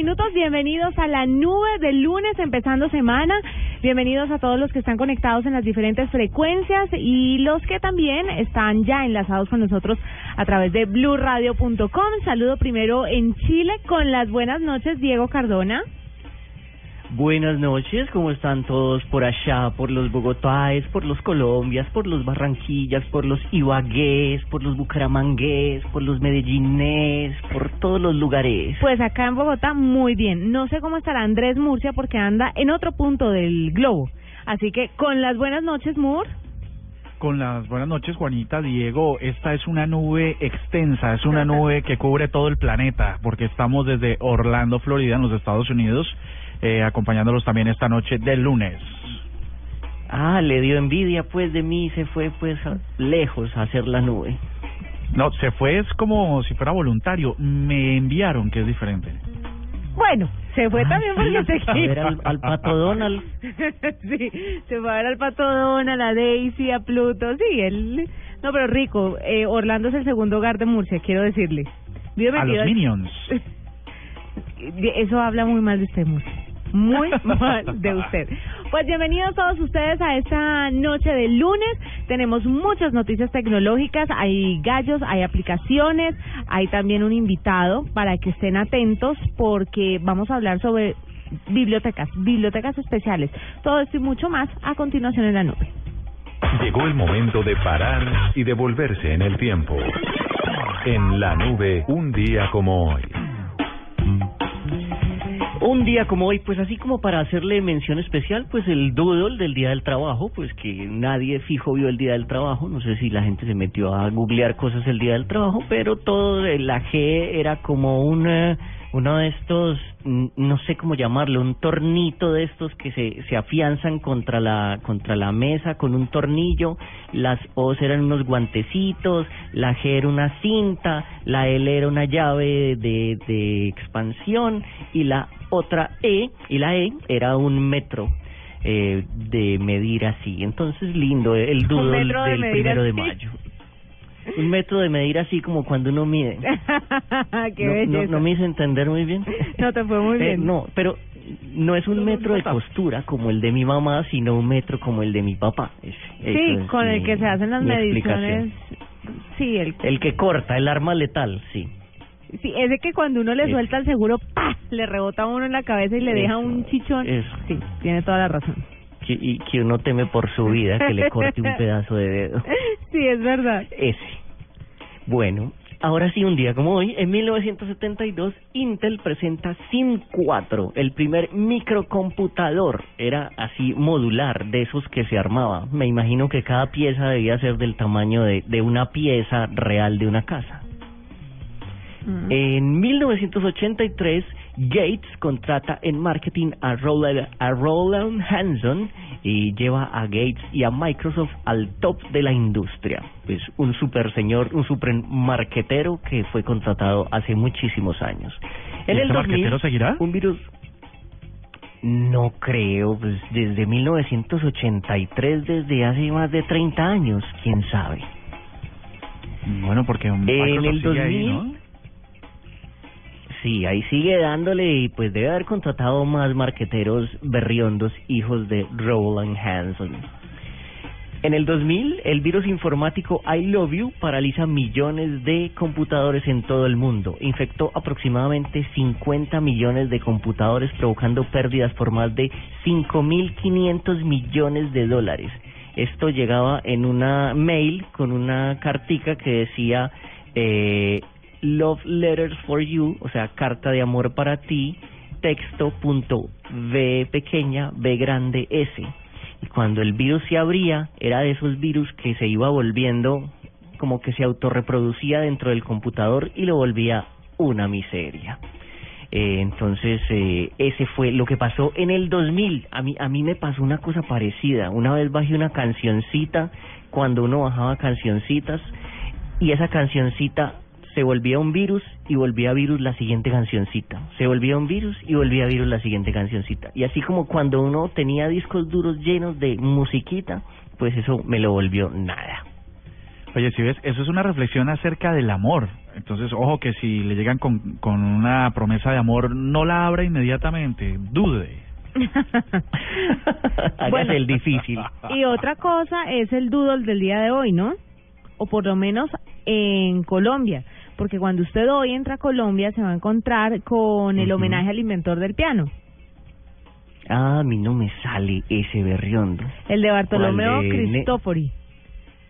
25 minutos. Bienvenidos a la nube del lunes, empezando semana. Bienvenidos a todos los que están conectados en las diferentes frecuencias y los que también están ya enlazados con nosotros a través de blurradio.com. Saludo primero en Chile con las buenas noches, Diego Cardona. Buenas noches, ¿cómo están todos por allá, por los Bogotáes, por los Colombias, por los Barranquillas, por los Ibagués, por los Bucaramangués, por los Medellines, por todos los lugares? Pues acá en Bogotá, muy bien. No sé cómo estará Andrés Murcia porque anda en otro punto del globo. Así que con las buenas noches, Mur. Con las buenas noches, Juanita, Diego. Esta es una nube extensa, es una nube que cubre todo el planeta, porque estamos desde Orlando, Florida, en los Estados Unidos eh, acompañándolos también esta noche del lunes. Ah, le dio envidia pues de mí, se fue pues lejos a hacer la nube. No, se fue es como si fuera voluntario, me enviaron, que es diferente. Bueno, se fue también porque se A ver al, al Pato Donald. sí, se fue a ver al Pato Donald, a Daisy, a Pluto, sí, él... No, pero rico, eh, Orlando es el segundo hogar de Murcia, quiero decirle. Vive A los Minions. Eso habla muy mal de usted, Murcia. Muy mal de usted. Pues bienvenidos todos ustedes a esta noche de lunes. Tenemos muchas noticias tecnológicas, hay gallos, hay aplicaciones, hay también un invitado para que estén atentos porque vamos a hablar sobre bibliotecas, bibliotecas especiales. Todo esto y mucho más a continuación en la nube. Llegó el momento de parar y devolverse en el tiempo. En la nube, un día como hoy. Un día como hoy, pues así como para hacerle mención especial, pues el doodle del Día del Trabajo, pues que nadie fijo vio el Día del Trabajo, no sé si la gente se metió a googlear cosas el Día del Trabajo, pero todo la G era como una, uno de estos, no sé cómo llamarlo, un tornito de estos que se, se afianzan contra la, contra la mesa con un tornillo, las O's eran unos guantecitos, la G era una cinta, la L era una llave de, de expansión y la otra E y la E era un metro eh, de medir así. Entonces lindo el doodle de del primero de mayo. Un metro de medir así como cuando uno mide. Qué no, no, me hice entender muy bien. No, te fue muy Eh, bien. no, pero no es un metro de costura como el de mi mamá, sino un metro como el de mi papá. Es- Sí, es con el que se hacen las mediciones. Sí, el, El que corta, el arma letal, sí. Sí, ese que cuando uno le suelta el seguro, ¡pah! le rebota a uno en la cabeza y le deja un chichón. eso. Sí, tiene toda la razón. Que, y que uno teme por su vida que le corte un pedazo de dedo. Sí, es verdad. Ese. Bueno, ahora sí, un día como hoy, en 1972, Intel presenta Sim 4, el primer microcomputador. Era así modular, de esos que se armaba. Me imagino que cada pieza debía ser del tamaño de, de una pieza real de una casa. En 1983, Gates contrata en marketing a Roland, a Roland Hanson y lleva a Gates y a Microsoft al top de la industria. Pues un super señor, un super marquetero que fue contratado hace muchísimos años. ¿Y este marquetero seguirá? un virus no creo, pues desde 1983, desde hace más de 30 años, quién sabe. Bueno, porque Microsoft el sigue ahí, 2000, ¿no? Sí, ahí sigue dándole y pues debe haber contratado más marqueteros berriondos hijos de Roland Hanson. En el 2000, el virus informático I Love You paraliza millones de computadores en todo el mundo. Infectó aproximadamente 50 millones de computadores, provocando pérdidas por más de 5.500 millones de dólares. Esto llegaba en una mail con una cartica que decía eh, Love Letters for You, o sea, carta de amor para ti, texto punto pequeña, B grande, S. Y cuando el virus se abría, era de esos virus que se iba volviendo como que se autorreproducía dentro del computador y lo volvía una miseria. Eh, entonces, eh, ese fue lo que pasó en el 2000. A mí, a mí me pasó una cosa parecida. Una vez bajé una cancioncita, cuando uno bajaba cancioncitas, y esa cancioncita se volvía un virus y volvía virus la siguiente cancioncita. Se volvía un virus y volvía virus la siguiente cancioncita. Y así como cuando uno tenía discos duros llenos de musiquita, pues eso me lo volvió nada. Oye, si ves, eso es una reflexión acerca del amor. Entonces, ojo que si le llegan con, con una promesa de amor, no la abra inmediatamente, dude. Hágase Bueno. el difícil. Y otra cosa es el doodle del día de hoy, ¿no? O por lo menos en Colombia. Porque cuando usted hoy entra a Colombia se va a encontrar con el homenaje al inventor del piano. Ah, a mí no me sale ese berriondo. El de Bartolomeo ¿Cuál de Ne- Cristofori.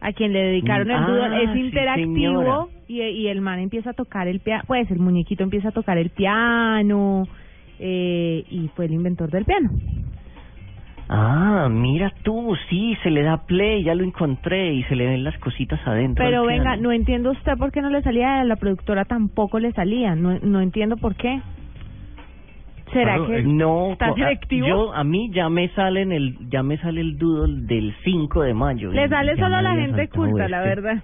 A quien le dedicaron el Ah, doodle. Es interactivo y el man empieza a tocar el piano. Pues el muñequito empieza a tocar el piano. Eh, y fue el inventor del piano. Ah, mira tú, sí, se le da play, ya lo encontré y se le ven las cositas adentro. Pero venga, piano. no entiendo usted por qué no le salía, a la productora tampoco le salía, no, no entiendo por qué. ¿Será Claro, que eh, No, está ah, selectivo? Yo a mí ya me sale en el ya me sale el doodle del 5 de mayo. le sale solo a la gente culta, la verdad?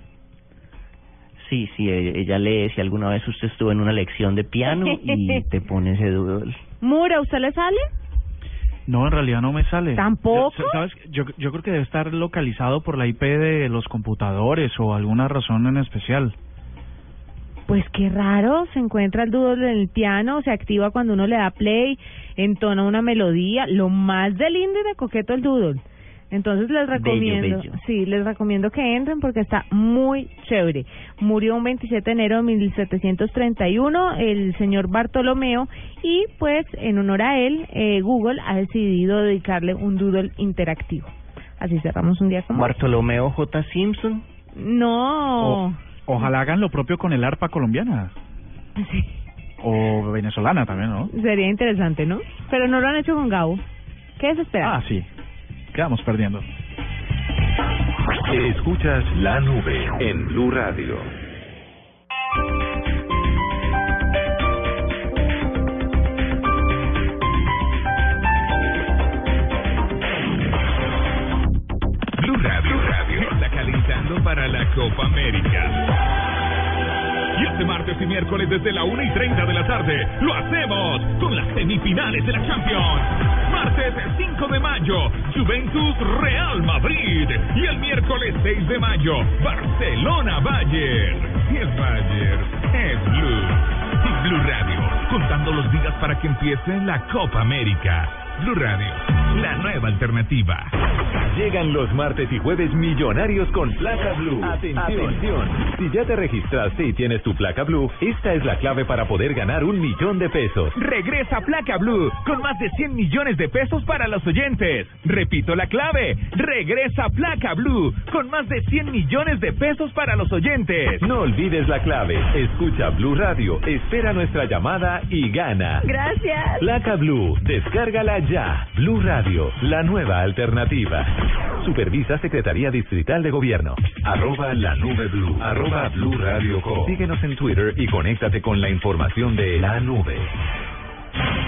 Sí, sí, e- ella lee si alguna vez usted estuvo en una lección de piano y te pone ese doodle. Mura, ¿usted le sale? No, en realidad no me sale. ¿Tampoco? Yo- ¿Sabes? Yo, yo creo que debe estar localizado por la IP de los computadores o alguna razón en especial. Pues qué raro, se encuentra el doodle en el piano, se activa cuando uno le da play, entona una melodía, lo más de lindo y de coqueto el doodle. Entonces les recomiendo, bello. sí, les recomiendo que entren porque está muy chévere. Murió un 27 de enero de 1731 el señor Bartolomeo y pues en honor a él eh, Google ha decidido dedicarle un doodle interactivo. Así cerramos un día como. Bartolomeo J. Simpson. No. O- ojalá hagan lo propio con el arpa colombiana. Sí. O venezolana también, ¿no? Sería interesante, ¿no? Pero no lo han hecho con Gabo. Qué desesperado. Ah, sí. Quedamos perdiendo. Escuchas la nube en Blue Radio. Blue Radio, Blue Radio está calentando para la Copa América. Este martes y miércoles desde la 1 y 30 de la tarde lo hacemos con las semifinales de la Champions. Martes 5 de mayo, Juventus Real Madrid. Y el miércoles 6 de mayo, Barcelona Bayern. Y el Bayern es Blue. Y Blue Radio, contando los días para que empiece la Copa América. Blue Radio, la nueva alternativa. Llegan los martes y jueves millonarios con placa blue. Atención. Si ya te registraste y tienes tu placa blue, esta es la clave para poder ganar un millón de pesos. Regresa Placa Blue con más de 100 millones de pesos para los oyentes. Repito la clave. Regresa Placa Blue con más de 100 millones de pesos para los oyentes. No olvides la clave. Escucha Blue Radio, espera nuestra llamada y gana. Gracias. Placa Blue, descárgala ya. Blue Radio, la nueva alternativa. Supervisa Secretaría Distrital de Gobierno. Arroba la nube blue. Arroba Blue Radio Co. Síguenos en Twitter y conéctate con la información de la nube.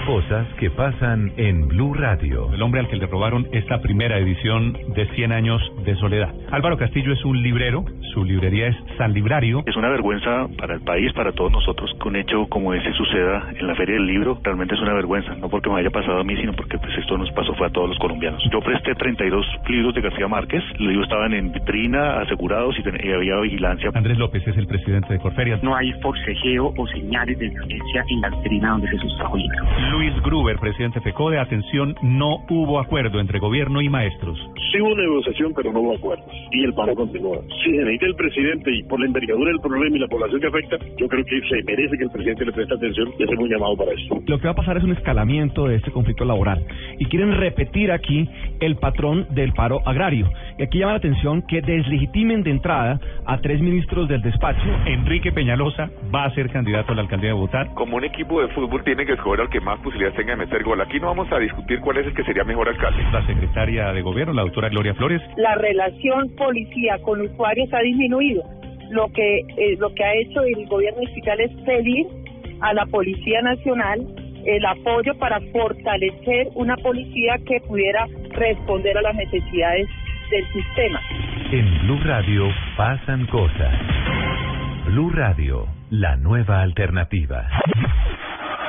Cosas que pasan en Blue Radio. el hombre al que le robaron esta primera edición de 100 años de soledad. Álvaro Castillo es un librero, su librería es San Librario. Es una vergüenza para el país, para todos nosotros, que un hecho como ese suceda en la Feria del Libro. Realmente es una vergüenza, no porque me haya pasado a mí, sino porque pues esto nos pasó fue a todos los colombianos. Yo presté 32 libros de García Márquez, los libros estaban en vitrina, asegurados y, ten- y había vigilancia. Andrés López es el presidente de Corferias. no hay forcejeo o señales de violencia en la vitrina donde se sustrajo el libro. Luis Gruber, presidente FECODE, atención, no hubo acuerdo entre gobierno y maestros. Sí hubo negociación, pero no hubo acuerdos. Y el paro continúa. Si se necesita el presidente y por la envergadura del problema y la población que afecta, yo creo que se merece que el presidente le preste atención y hacer un llamado para eso. Lo que va a pasar es un escalamiento de este conflicto laboral. Y quieren repetir aquí el patrón del paro agrario. Y aquí llama la atención que deslegitimen de entrada a tres ministros del despacho. Enrique Peñalosa va a ser candidato a la alcaldía de Bogotá. Como un equipo de fútbol tiene que escoger al que más posibilidades tenga de meter gol. Aquí no vamos a discutir cuál es el que sería mejor alcalde. La secretaria de gobierno, la doctora Gloria Flores. la relación policía con usuarios ha disminuido. Lo que eh, lo que ha hecho el gobierno distrital es pedir a la Policía Nacional el apoyo para fortalecer una policía que pudiera responder a las necesidades del sistema. En Blue Radio pasan cosas. Blue Radio, la nueva alternativa.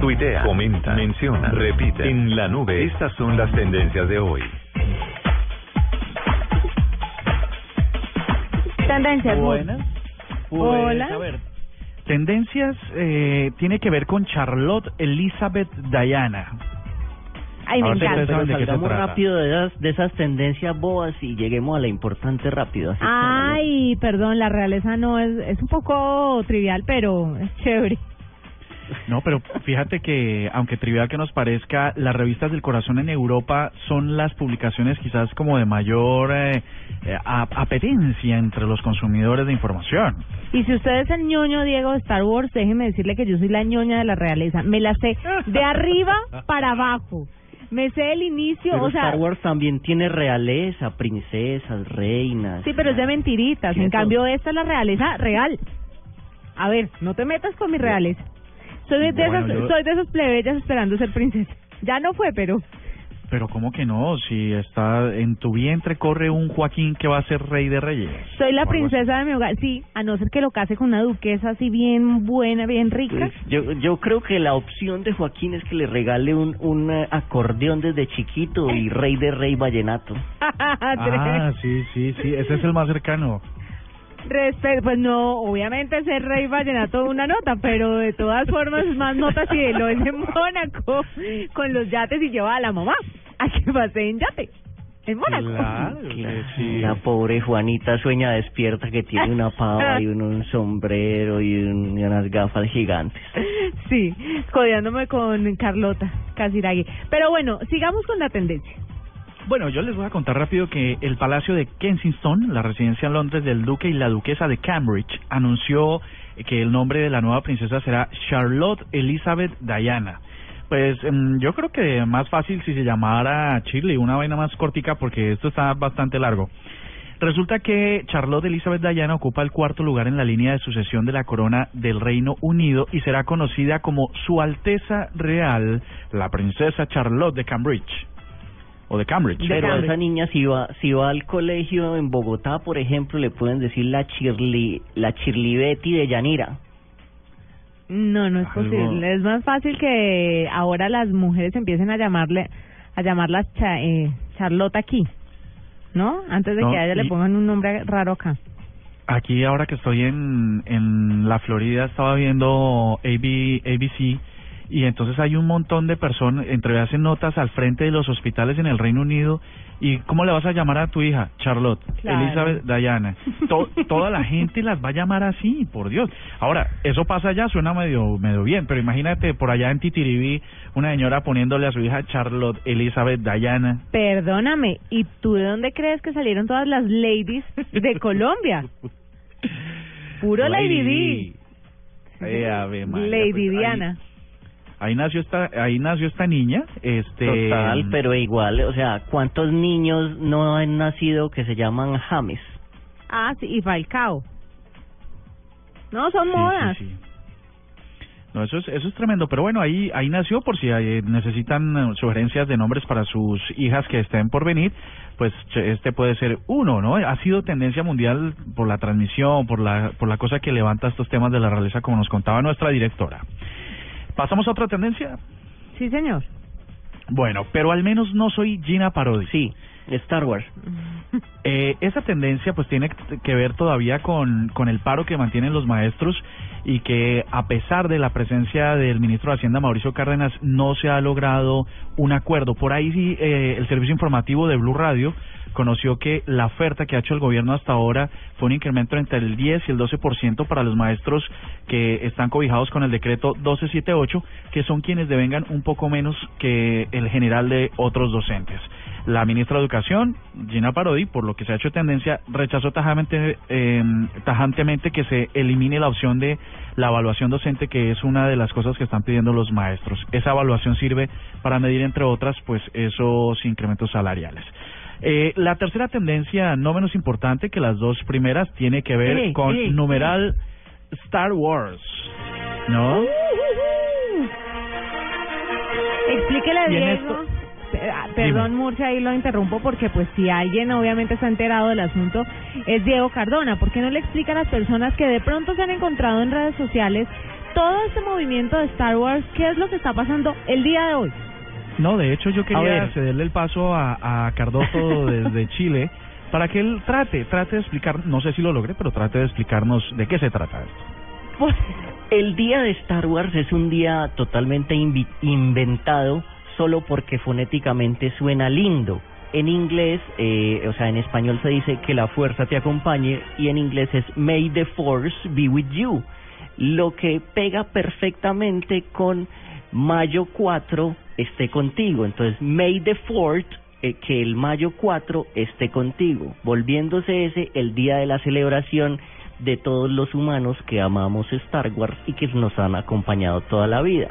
Tuitea, comenta, menciona, repite. En la nube, estas son las tendencias de hoy. Tendencias. Buenas. Pues, Hola. a ver, tendencias eh, tiene que ver con Charlotte Elizabeth Diana. Ay, me encanta. de Salgamos rápido de esas, de esas tendencias bobas y lleguemos a la importante rápido. Así Ay, perdón, la realeza no es, es un poco trivial, pero es chévere. No, pero fíjate que, aunque trivial que nos parezca, las revistas del corazón en Europa son las publicaciones quizás como de mayor eh, eh, apetencia entre los consumidores de información. Y si usted es el ñoño Diego de Star Wars, déjeme decirle que yo soy la ñoña de la realeza. Me la sé de arriba para abajo. Me sé el inicio, Pero o sea, Star Wars también tiene realeza, princesas, reinas. sí, pero es de mentiritas. En cambio, esta es la realeza real. A ver, no te metas con mi realeza. Soy de, Bueno, esas, yo- soy de esos plebeyas esperando ser princesa. Ya no fue, pero Pero ¿cómo que no? Si está en tu vientre corre un Joaquín que va a ser rey de reyes. soy la princesa de mi hogar. Sí, a no ser que lo case con una duquesa así bien buena, bien rica. Pues, yo, yo creo que la opción de Joaquín es que le regale un, un eh, acordeón desde chiquito y rey de rey vallenato. Ah, sí, sí, sí, ese es el más cercano. Respe- pues no, obviamente ser rey vallenato una nota, pero de todas formas es más nota si lo es en Mónaco con los yates y lleva a la mamá a que pase en yate en Mónaco. Claro, sí. La pobre Juanita sueña despierta que tiene una pava y un, un sombrero y, un- y unas gafas gigantes. Sí, codeándome con Carlota Casiraghi. Pero bueno, sigamos con la tendencia. Bueno, yo les voy a contar rápido que el Palacio de Kensington, la residencia en Londres del duque y la duquesa de Cambridge, anunció que el nombre de la nueva princesa será Charlotte Elizabeth Diana. Pues em, yo creo que más fácil si se llamara Shirley, una vaina más cortica porque esto está bastante largo. Resulta que Charlotte Elizabeth Diana ocupa el cuarto lugar en la línea de sucesión de la corona del Reino Unido y será conocida como Su Alteza Real, la princesa Charlotte de Cambridge. O de Cambridge. Pero a esa niña si va, si va al colegio en Bogotá, por ejemplo, le pueden decir la Chirli, la Chirli Betty de Yanira. No, no es Algo- posible. Es más fácil que ahora las mujeres empiecen a llamarle, a llamarlas cha, eh, Charlotte aquí, ¿no? Antes de No, que a ella le pongan un nombre raro acá. Aquí ahora que estoy en, en la Florida estaba viendo AB, ABC y entonces hay un montón de personas, entre hacen notas al frente de los hospitales en el Reino Unido y ¿cómo le vas a llamar a tu hija? Charlotte, Claro. Elizabeth, Diana. To- toda la gente las va a llamar así, por Dios. Ahora, eso pasa allá, suena medio, medio bien, pero imagínate por allá en Titiribí una señora poniéndole a su hija Charlotte, Elizabeth, Diana. Perdóname, ¿y tú de dónde crees que salieron todas las ladies de Colombia? Puro Lady D. Eh, Lady pues, Diana. Ahí nació esta, ahí nació esta niña, este. Total, pero igual, o sea, ¿cuántos niños no han nacido que se llaman James? Ah, sí, y Falcao. No, son Sí, modas. sí, sí. No, eso es, eso es tremendo, pero bueno, ahí, ahí nació por si eh, necesitan eh, sugerencias de nombres para sus hijas que estén por venir, pues este puede ser uno, ¿no? Ha sido tendencia mundial por la transmisión, por la, por la cosa que levanta estos temas de la realeza, como nos contaba nuestra directora. ¿Pasamos a otra tendencia? Sí, señor. Bueno, pero al menos no soy Gina Parodi. Sí, Star Wars. Eh, esa tendencia pues tiene que ver todavía con, con el paro que mantienen los maestros y que a pesar de la presencia del ministro de Hacienda Mauricio Cárdenas no se ha logrado un acuerdo. Por ahí sí, eh, el servicio informativo de Blue Radio conoció que la oferta que ha hecho el gobierno hasta ahora fue un incremento entre el 10 y el 12% para los maestros que están cobijados con el decreto 1278, que son quienes devengan un poco menos que el general de otros docentes. La ministra de Educación, Gina Parodi, por lo que se ha hecho tendencia, rechazó tajamente, eh, tajantemente que se elimine la opción de la evaluación docente, que es una de las cosas que están pidiendo los maestros. Esa evaluación sirve para medir, entre otras, pues esos incrementos salariales. Eh, la tercera tendencia, no menos importante que las dos primeras, tiene que ver con eh, numeral Star Wars, ¿no? Eh, ah, Perdón, Murcia, ahí lo interrumpo porque pues si alguien obviamente está enterado del asunto es Diego Cardona. ¿Por qué no le explica a las personas que de pronto se han encontrado en redes sociales todo este movimiento de Star Wars, qué es lo que está pasando el día de hoy? No, de hecho yo quería cederle el paso a, a Cardoso desde Chile para que él trate, trate de explicar, no sé si lo logré, pero trate de explicarnos de qué se trata esto. Pues, El día de Star Wars es un día totalmente inventado solo porque fonéticamente suena lindo. En inglés, eh, o sea, en español se dice que la fuerza te acompañe y en inglés es May the Force be with you, lo que pega perfectamente con Mayo 4 esté contigo. Entonces, May the Fourth, eh, que el Mayo 4 esté contigo, volviéndose ese el día de la celebración de todos los humanos que amamos Star Wars y que nos han acompañado toda la vida.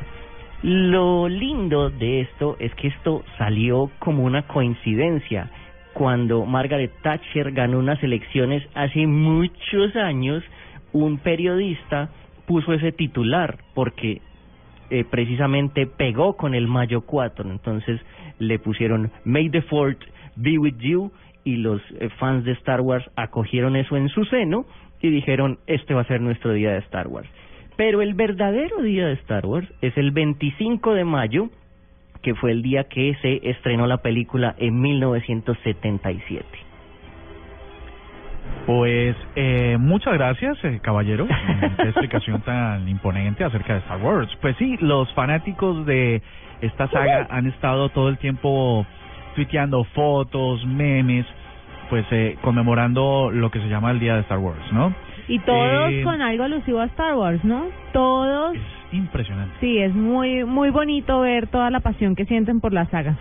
Lo lindo de esto es que esto salió como una coincidencia. Cuando Margaret Thatcher ganó unas elecciones hace muchos años, un periodista puso ese titular porque eh, precisamente pegó con el Mayo 4. Entonces le pusieron May the Fourth be with you y los eh, fans de Star Wars acogieron eso en su seno y dijeron este va a ser nuestro día de Star Wars. Pero el verdadero día de Star Wars es el 25 de mayo, que fue el día que se estrenó la película en 1977. Pues eh, muchas gracias, eh, caballero, qué explicación tan imponente acerca de Star Wars. Pues sí, los fanáticos de esta saga han estado todo el tiempo tuiteando fotos, memes, pues eh, conmemorando lo que se llama el Día de Star Wars, ¿no? Y todos Eh, con algo alusivo a Star Wars, ¿no? Todos. Impresionante. Sí, es muy muy bonito ver toda la pasión que sienten por la saga.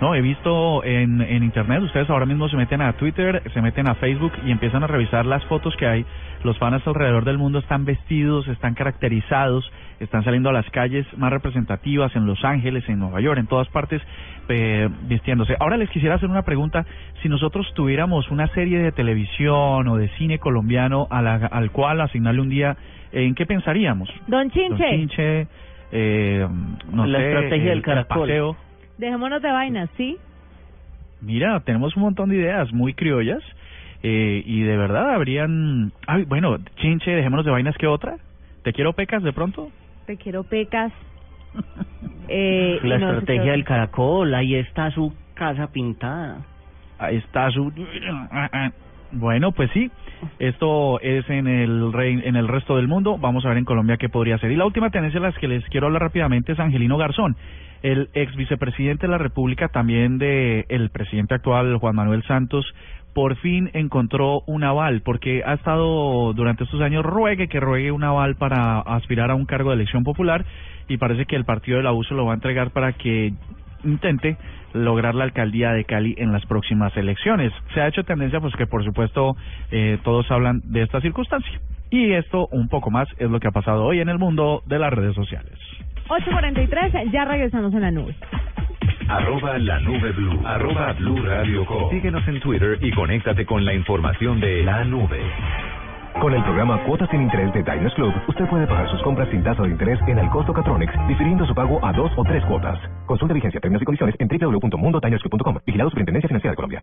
No, he visto en, en internet, ustedes ahora mismo se meten a Twitter, se meten a Facebook y empiezan a revisar las fotos que hay. Los fans alrededor del mundo están vestidos, están caracterizados, están saliendo a las calles más representativas en Los Ángeles, en Nueva York, en todas partes, eh, vistiéndose. Ahora les quisiera hacer una pregunta. Si nosotros tuviéramos una serie de televisión o de cine colombiano a la- al cual asignarle un día, ¿en qué pensaríamos? Don Chinche, Don Chinche, eh, no La sé, estrategia el- del el caracol. paseo. dejémonos de vainas, ¿sí? Mira, tenemos un montón de ideas muy criollas eh, y de verdad habrían... Ay, bueno, chinche, dejémonos de vainas que otra. ¿Te quiero pecas de pronto? Te quiero pecas. Eh, La no estrategia del caracol, ahí está su casa pintada. Ahí está su... Bueno, pues sí, esto es en el rey, en el resto del mundo. Vamos a ver en Colombia qué podría ser. Y la última tendencia de las que les quiero hablar rápidamente es Angelino Garzón, el ex vicepresidente de la República, también de el presidente actual Juan Manuel Santos. Por fin encontró un aval, porque ha estado durante estos años ruegue que ruegue un aval para aspirar a un cargo de elección popular y parece que el partido del abuso lo va a entregar para que intente lograr la alcaldía de Cali en las próximas elecciones. Se ha hecho tendencia, pues que por supuesto eh, todos hablan de esta circunstancia. Y esto un poco más es lo que ha pasado hoy en el mundo de las redes sociales. 8.43, ya regresamos en la nube. Arroba la nube blue. Arroba blue radio com. Síguenos en Twitter y conéctate con la información de la nube. Con el programa Cuotas sin Interés de Diners Club, usted puede pagar sus compras sin tasa de interés en el costo Catronics, difiriendo su pago a dos o tres cuotas. Consulta vigencia, términos y condiciones en www.mundotinersclub.com. Vigilado Superintendencia Financiera de Colombia.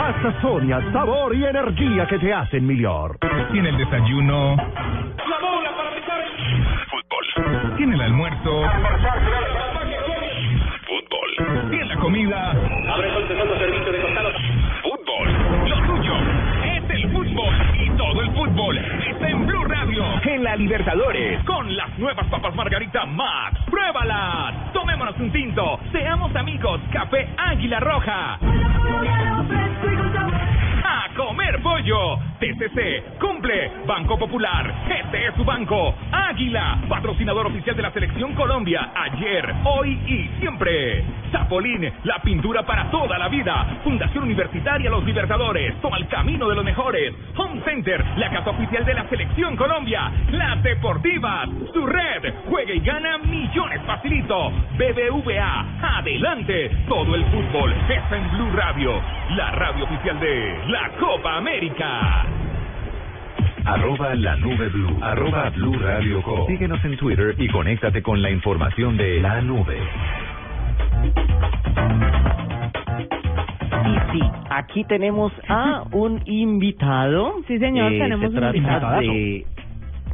Pasta Sonia, sabor y energía que te hacen mejor. Tiene el desayuno. Fútbol. Tiene el almuerzo. Fútbol. Tiene la comida. Fútbol. Lo tuyo es el fútbol. Y todo el fútbol en la Libertadores. Con las nuevas papas Margarita Max. ¡Pruébalas! Tomémonos un tinto. Seamos amigos. Café Águila Roja. A comer pollo. Te SC, cumple. Banco Popular, este es su banco. Águila, patrocinador oficial de la Selección Colombia, ayer, hoy y siempre. Zapolín, la pintura para toda la vida. Fundación Universitaria Los Libertadores, toma el camino de los mejores. Home Center, la casa oficial de la Selección Colombia. Las Deportivas, su red, juega y gana millones facilito. BBVA, adelante. Todo el fútbol está en Blue Radio, la radio oficial de la Copa América. Arroba la nube blue. Arroba blue radio com. Síguenos en Twitter y conéctate con la información de la nube. Y sí, aquí tenemos a un invitado. Sí, señor, Eh, tenemos se un de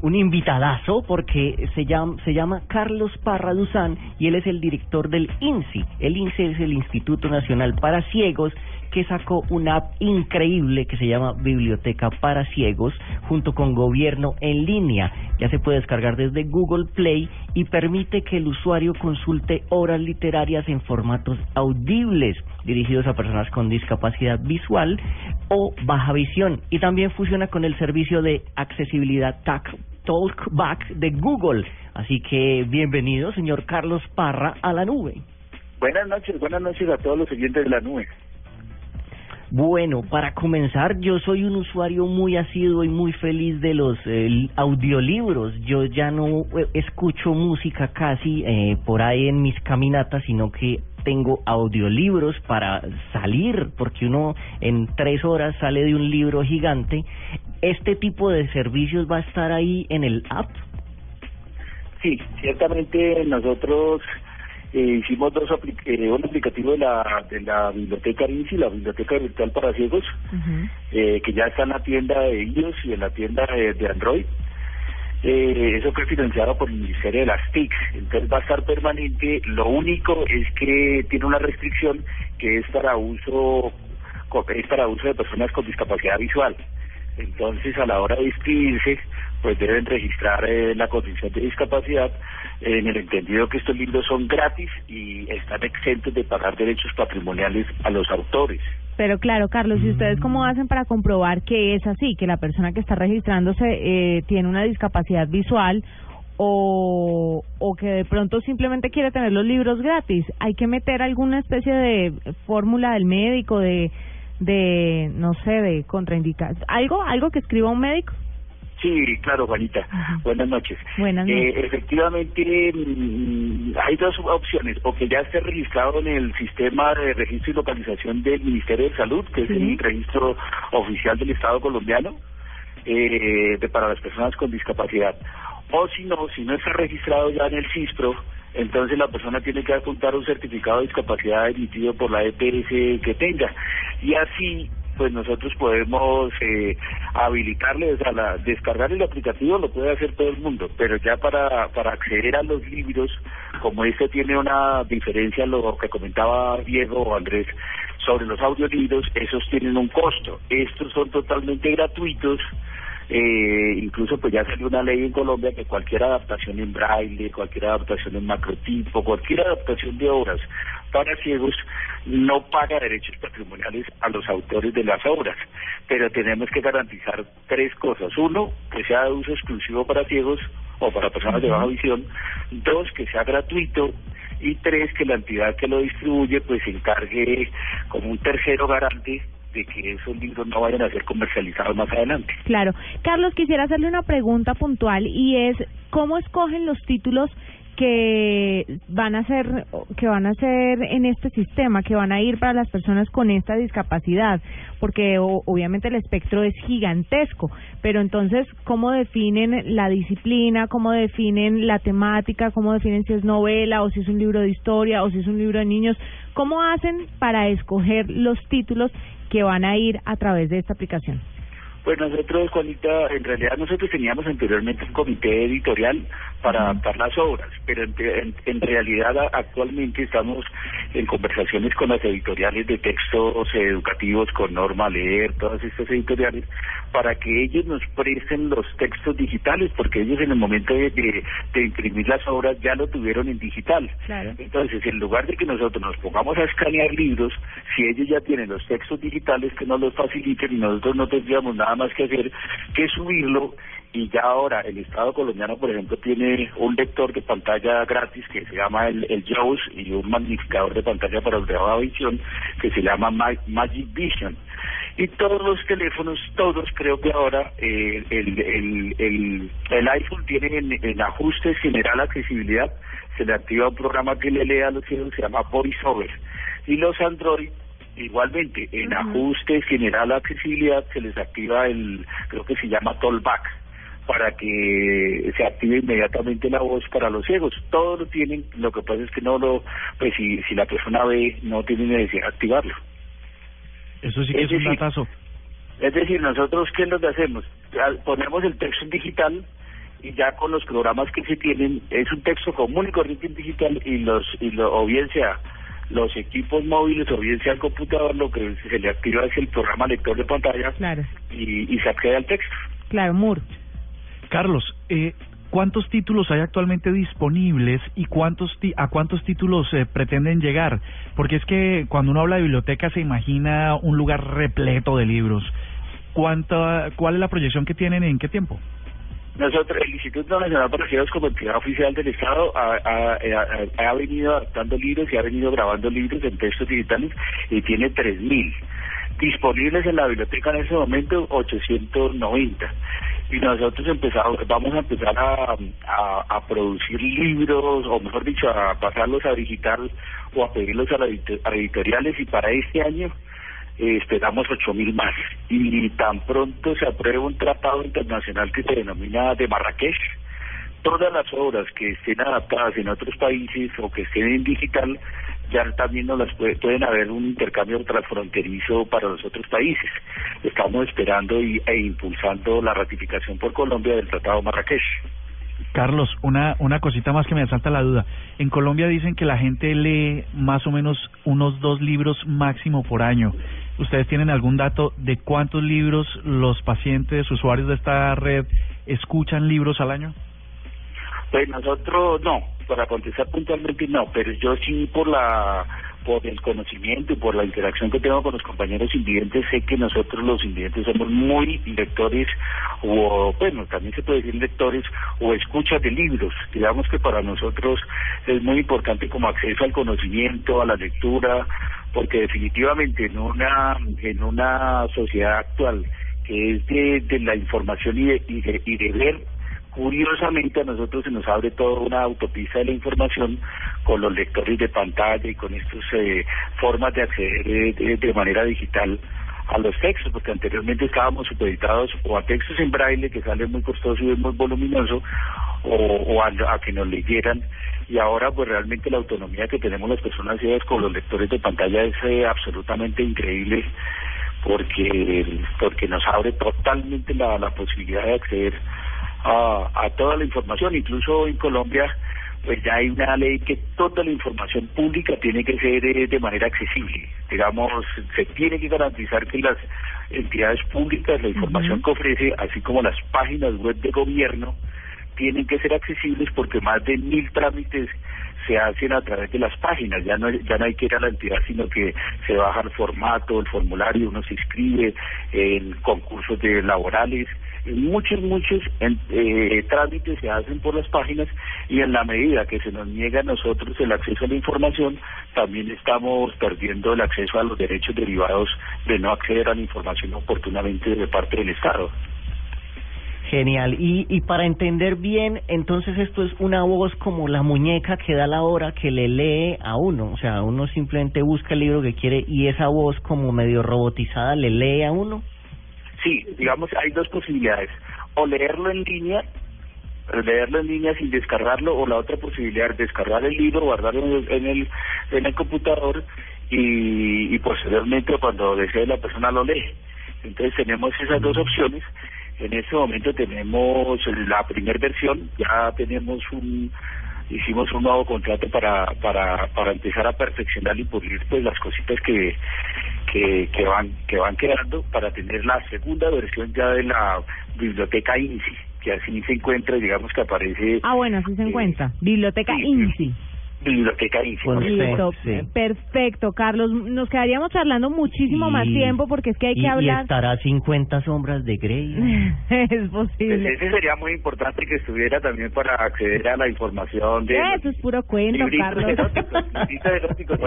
un invitadazo porque se llama, se llama Carlos Parra Duzán y él es el director del INSI. El INSI es el Instituto Nacional para Ciegos que sacó una app increíble que se llama Biblioteca para Ciegos junto con Gobierno en línea. Ya se puede descargar desde Google Play y permite que el usuario consulte obras literarias en formatos audibles dirigidos a personas con discapacidad visual o baja visión. Y también funciona con el servicio de accesibilidad TAC Talkback de Google. Así que bienvenido, señor Carlos Parra, a la nube. Buenas noches, buenas noches a todos los oyentes de la nube. Bueno, para comenzar, yo soy un usuario muy asiduo y muy feliz de los eh, audiolibros. Yo ya no eh, escucho música casi eh, por ahí en mis caminatas, sino que tengo audiolibros para salir, porque uno en tres horas sale de un libro gigante. ¿Este tipo de servicios va a estar ahí en el app? Sí, ciertamente nosotros eh, hicimos dos apli- eh, un aplicativo de la de la biblioteca INSI, la biblioteca virtual para ciegos, eh, que ya está en la tienda de iOS y en la tienda de, de Android. Eh, eso fue financiado por el Ministerio de las TIC, entonces va a estar permanente. Lo único es que tiene una restricción que es para uso es para uso de personas con discapacidad visual. Entonces, a la hora de inscribirse, pues deben registrar eh, la condición de discapacidad en el entendido que estos libros son gratis y están exentos de pagar derechos patrimoniales a los autores. Pero claro, Carlos, ¿y ustedes cómo hacen para comprobar que es así, que la persona que está registrándose eh, tiene una discapacidad visual o, o que de pronto simplemente quiere tener los libros gratis? ¿Hay que meter alguna especie de fórmula del médico, de, de no sé, de contraindicar? ¿Algo, algo que escriba un médico? Sí, claro, Juanita. Buenas noches. Buenas Eh, noches. efectivamente, mm, hay dos opciones, o que ya esté registrado en el sistema de registro y localización del Ministerio de Salud, que es el registro oficial del Estado colombiano, eh, de, para las personas con discapacidad. O si no, si no está registrado ya en el CISPRO, entonces la persona tiene que apuntar un certificado de discapacidad emitido por la EPS que tenga. Y así, pues nosotros podemos eh, habilitarle, o sea, la, descargar el aplicativo lo puede hacer todo el mundo, pero ya para, para acceder a los libros, como este tiene una diferencia, lo que comentaba Diego o Andrés, sobre los audiolibros, esos tienen un costo. Estos son totalmente gratuitos, eh, incluso pues ya salió una ley en Colombia que cualquier adaptación en braille, cualquier adaptación en macrotipo, cualquier adaptación de obras para ciegos no paga derechos patrimoniales a los autores de las obras, pero tenemos que garantizar tres cosas. Uno, que sea de uso exclusivo para ciegos o para personas de baja visión. Dos, que sea gratuito. Y tres, que la entidad que lo distribuye pues se encargue como un tercero garante de que esos libros no vayan a ser comercializados más adelante. Claro. Carlos, quisiera hacerle una pregunta puntual y es, ¿cómo escogen los títulos que van a ser que van a ser en este sistema, que van a ir para las personas con esta discapacidad? Porque obviamente el espectro es gigantesco, pero entonces, ¿cómo definen la disciplina? ¿Cómo definen la temática? ¿Cómo definen si es novela o si es un libro de historia o si es un libro de niños? ¿Cómo hacen para escoger los títulos que van a ir a través de esta aplicación? Pues nosotros, Juanita, en realidad nosotros teníamos anteriormente un comité editorial para adaptar las obras, pero en, en- en realidad actualmente estamos en conversaciones con las editoriales de textos educativos, con Norma Leer, todas estas editoriales, para que ellos nos presten los textos digitales, porque ellos en el momento de, de- de imprimir las obras ya lo tuvieron en digital. Claro. Entonces, en lugar de que nosotros nos pongamos a escanear libros, si ellos ya tienen los textos digitales, que nos los faciliten y nosotros no tendríamos nada más que hacer que subirlo y ya ahora el Estado colombiano, por ejemplo, tiene un lector de pantalla gratis que se llama el, el JAWS y un magnificador de pantalla para grabada visión que se llama Ma- Magic Vision. Y todos los teléfonos, todos creo que ahora eh, el, el, el, el iPhone tiene en, en ajustes general accesibilidad, se le activa un programa que le lea los ciegos, se llama VoiceOver. Y los Android igualmente en ajustes general accesibilidad se les activa el, creo que se llama Tollback para que se active inmediatamente la voz para los ciegos. Todos lo tienen, lo que pasa es que no lo, pues si, si la persona ve, no tiene necesidad de activarlo. Eso sí que Es es un decir, datazo. Es decir, nosotros, ¿qué es lo que hacemos? Ponemos el texto en digital y ya con los programas que se tienen, es un texto común y corriente en digital y los, y lo, o bien sea los equipos móviles o bien sea el computador, lo que se le activa es el programa lector de pantalla Claro, y, y se accede al texto. claro, Moore. Carlos, eh, ¿cuántos títulos hay actualmente disponibles y cuántos ti- a cuántos títulos eh, pretenden llegar? Porque es que cuando uno habla de biblioteca se imagina un lugar repleto de libros. ¿Cuánta, ¿Cuál es la proyección que tienen y en qué tiempo? Nosotros, el Instituto Nacional para Ciegos como entidad oficial del Estado ha, ha- venido adaptando libros y ha venido grabando libros en textos digitales y tiene 3.000 disponibles en la biblioteca en ese momento 890 y nosotros empezamos vamos a empezar a, a, producir libros o mejor dicho a pasarlos a digital o a pedirlos a las edito- a editoriales y para este año eh, esperamos ocho mil más y tan pronto se apruebe un tratado internacional que se denomina de Marrakech todas las obras que estén adaptadas en otros países o que estén en digital ya también nos las puede- pueden haber un intercambio transfronterizo para los otros países. Estamos esperando y, e impulsando la ratificación por Colombia del Tratado Marrakech. Carlos, una, una cosita más que me asalta la duda. En Colombia dicen que la gente lee más o menos unos dos libros máximo por año. ¿Ustedes tienen algún dato de cuántos libros los pacientes, usuarios de esta red, escuchan libros al año? Pues nosotros no, para contestar puntualmente no, pero yo sí por la por el conocimiento y por la interacción que tengo con los compañeros invidentes, sé que nosotros los invidentes somos muy lectores, o bueno, también se puede decir lectores o escuchas de libros. Digamos que para nosotros es muy importante como acceso al conocimiento, a la lectura, porque definitivamente en una, en una sociedad actual que es de, de la información y de, y de, y de ver Curiosamente a nosotros se nos abre toda una autopista de la información con los lectores de pantalla y con estas eh, formas de acceder eh, de, manera digital a los textos, porque anteriormente estábamos supeditados o a textos en braille, que sale muy costoso y es muy voluminoso, o, o a, a que nos leyeran, y ahora pues realmente la autonomía que tenemos las personas ciegas con los lectores de pantalla es eh, absolutamente increíble, porque porque nos abre totalmente la, la posibilidad de acceder a, a toda la información, incluso en Colombia pues ya hay una ley que toda la información pública tiene que ser eh, de manera accesible. Digamos, se tiene que garantizar que las entidades públicas, la información que ofrece, así como las páginas web de gobierno, tienen que ser accesibles porque más de mil trámites se hacen a través de las páginas, ya no ya no hay que ir a la entidad, sino que se baja el formato, el formulario, uno se inscribe en concursos de laborales, muchos, muchos eh, trámites se hacen por las páginas y en la medida que se nos niega a nosotros el acceso a la información, también estamos perdiendo el acceso a los derechos derivados de no acceder a la información oportunamente de parte del Estado. Genial. Y, y para entender bien, entonces esto es una voz como la muñeca que da la hora que le lee a uno. O sea, uno simplemente busca el libro que quiere y esa voz como medio robotizada le lee a uno. Sí, digamos, hay dos posibilidades. O leerlo en línea, leerlo en línea sin descargarlo, o la otra posibilidad es descargar el libro, guardarlo en el, en el, en el computador y, y posteriormente cuando desee la persona lo lee. Entonces tenemos esas dos opciones. En este momento tenemos la primera versión, ya tenemos un hicimos un nuevo contrato para para para empezar a perfeccionar y pulir pues las cositas que que que van que van quedando para tener la segunda versión ya de la biblioteca INSI que así se encuentra digamos que aparece Ah, bueno, así se encuentra. Biblioteca Sí. INSI. Biblioteca. Listo, perfecto, Carlos. Nos quedaríamos charlando muchísimo más Y- tiempo porque es que hay y, que y hablar. estará 50 sombras de Grey. es Pues posible. ese sería muy importante que estuviera también para acceder a la información de Eso es puro cuento, Carlos. eróticos, eróticos.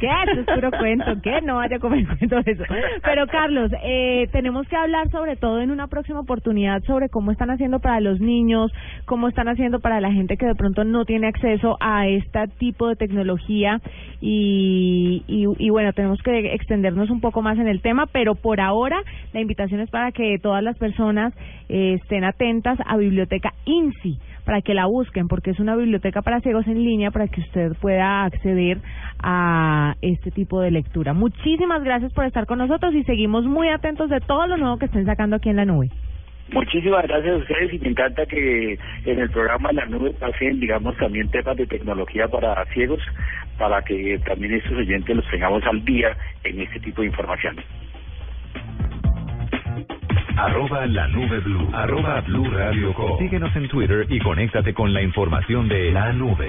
¿Qué? Eso es puro cuento. ¿Qué? No vaya a comer cuento de eso. Pero, Carlos, eh, tenemos que hablar sobre todo en una próxima oportunidad sobre cómo están haciendo para los niños, cómo están haciendo para la gente que de pronto no tiene acceso a este tipo de tecnología y, y, y bueno, tenemos que extendernos un poco más en el tema, pero por ahora la invitación es para que todas las personas eh, estén atentas a Biblioteca INSI para que la busquen, porque es una biblioteca para ciegos en línea para que usted pueda acceder a este tipo de lectura. Muchísimas gracias por estar con nosotros y seguimos muy atentos de todo lo nuevo que estén sacando aquí en la nube. Muchísimas gracias a ustedes y me encanta que en el programa La Nube pasen, digamos, también temas de tecnología para ciegos, para que también estos oyentes los tengamos al día en este tipo de información. Arroba la nube blue. Arroba blue radio com. Síguenos en Twitter y conéctate con la información de la nube.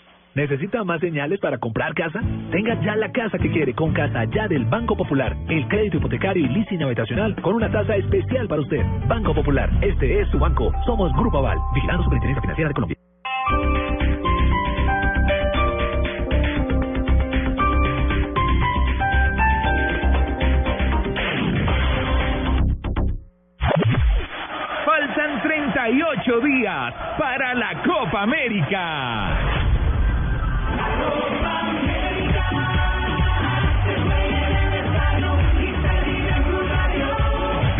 ¿Necesita más señales para comprar casa? Tenga ya la casa que quiere con Casa Ya del Banco Popular. El crédito hipotecario y leasing habitacional con una tasa especial para usted. Banco Popular, este es su banco. Somos Grupo Aval, vigilando Superintendencia Financiera de Colombia. Faltan 38 días para la Copa América.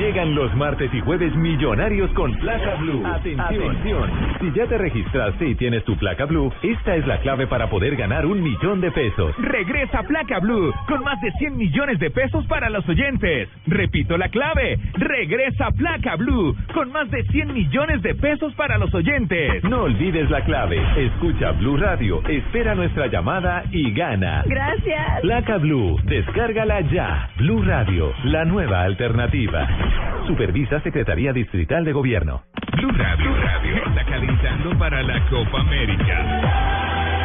Llegan los martes y jueves millonarios con placa blue. Atención. Si ya te registraste y tienes tu placa blue, esta es la clave para poder ganar un millón de pesos. Regresa Placa Blue con más de 100 millones de pesos para los oyentes. Repito la clave. Regresa Placa Blue con más de 100 millones de pesos para los oyentes. No olvides la clave. Escucha Blue Radio, espera nuestra llamada y gana. Gracias. Placa Blue, descárgala ya. Blue Radio, la nueva alternativa. Supervisa Secretaría Distrital de Gobierno. Blue Radio, Radio está calentando para la Copa América.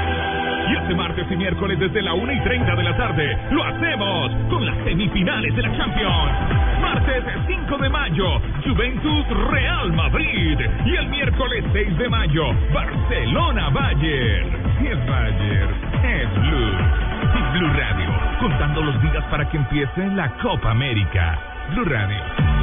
Y este martes y miércoles desde la 1 y 30 de la tarde lo hacemos con las semifinales de la Champions. Martes 5 de mayo, Juventus Real Madrid. Y el miércoles 6 de mayo, Barcelona Bayern. Es Bayern, es Blue. Y Blue Radio, contando los días para que empiece la Copa América. Blue Radio,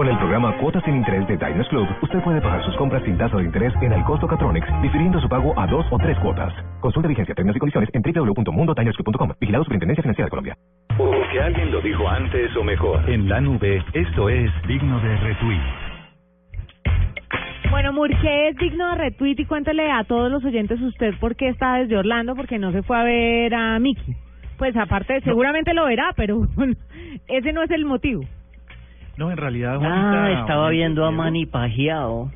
Con el programa Cuotas sin Interés de Diners Club, usted puede pagar sus compras sin tasa de interés en el costo Catronics, difiriendo su pago a dos o tres cuotas. Consulta vigencia, términos y condiciones en www.mundotinersclub.com. Vigilado Superintendencia Financiera de Colombia. Porque alguien lo dijo antes o mejor. En la nube, esto es digno de retweet. Bueno, Mur, ¿qué es digno de retweet? Y cuéntele a todos los oyentes usted por qué está desde Orlando, porque no se fue a ver a Mickey. Pues aparte, seguramente lo verá, pero ese no es el motivo. No, en realidad, Ah, estaba Juanita, viendo a. Manny pajeado.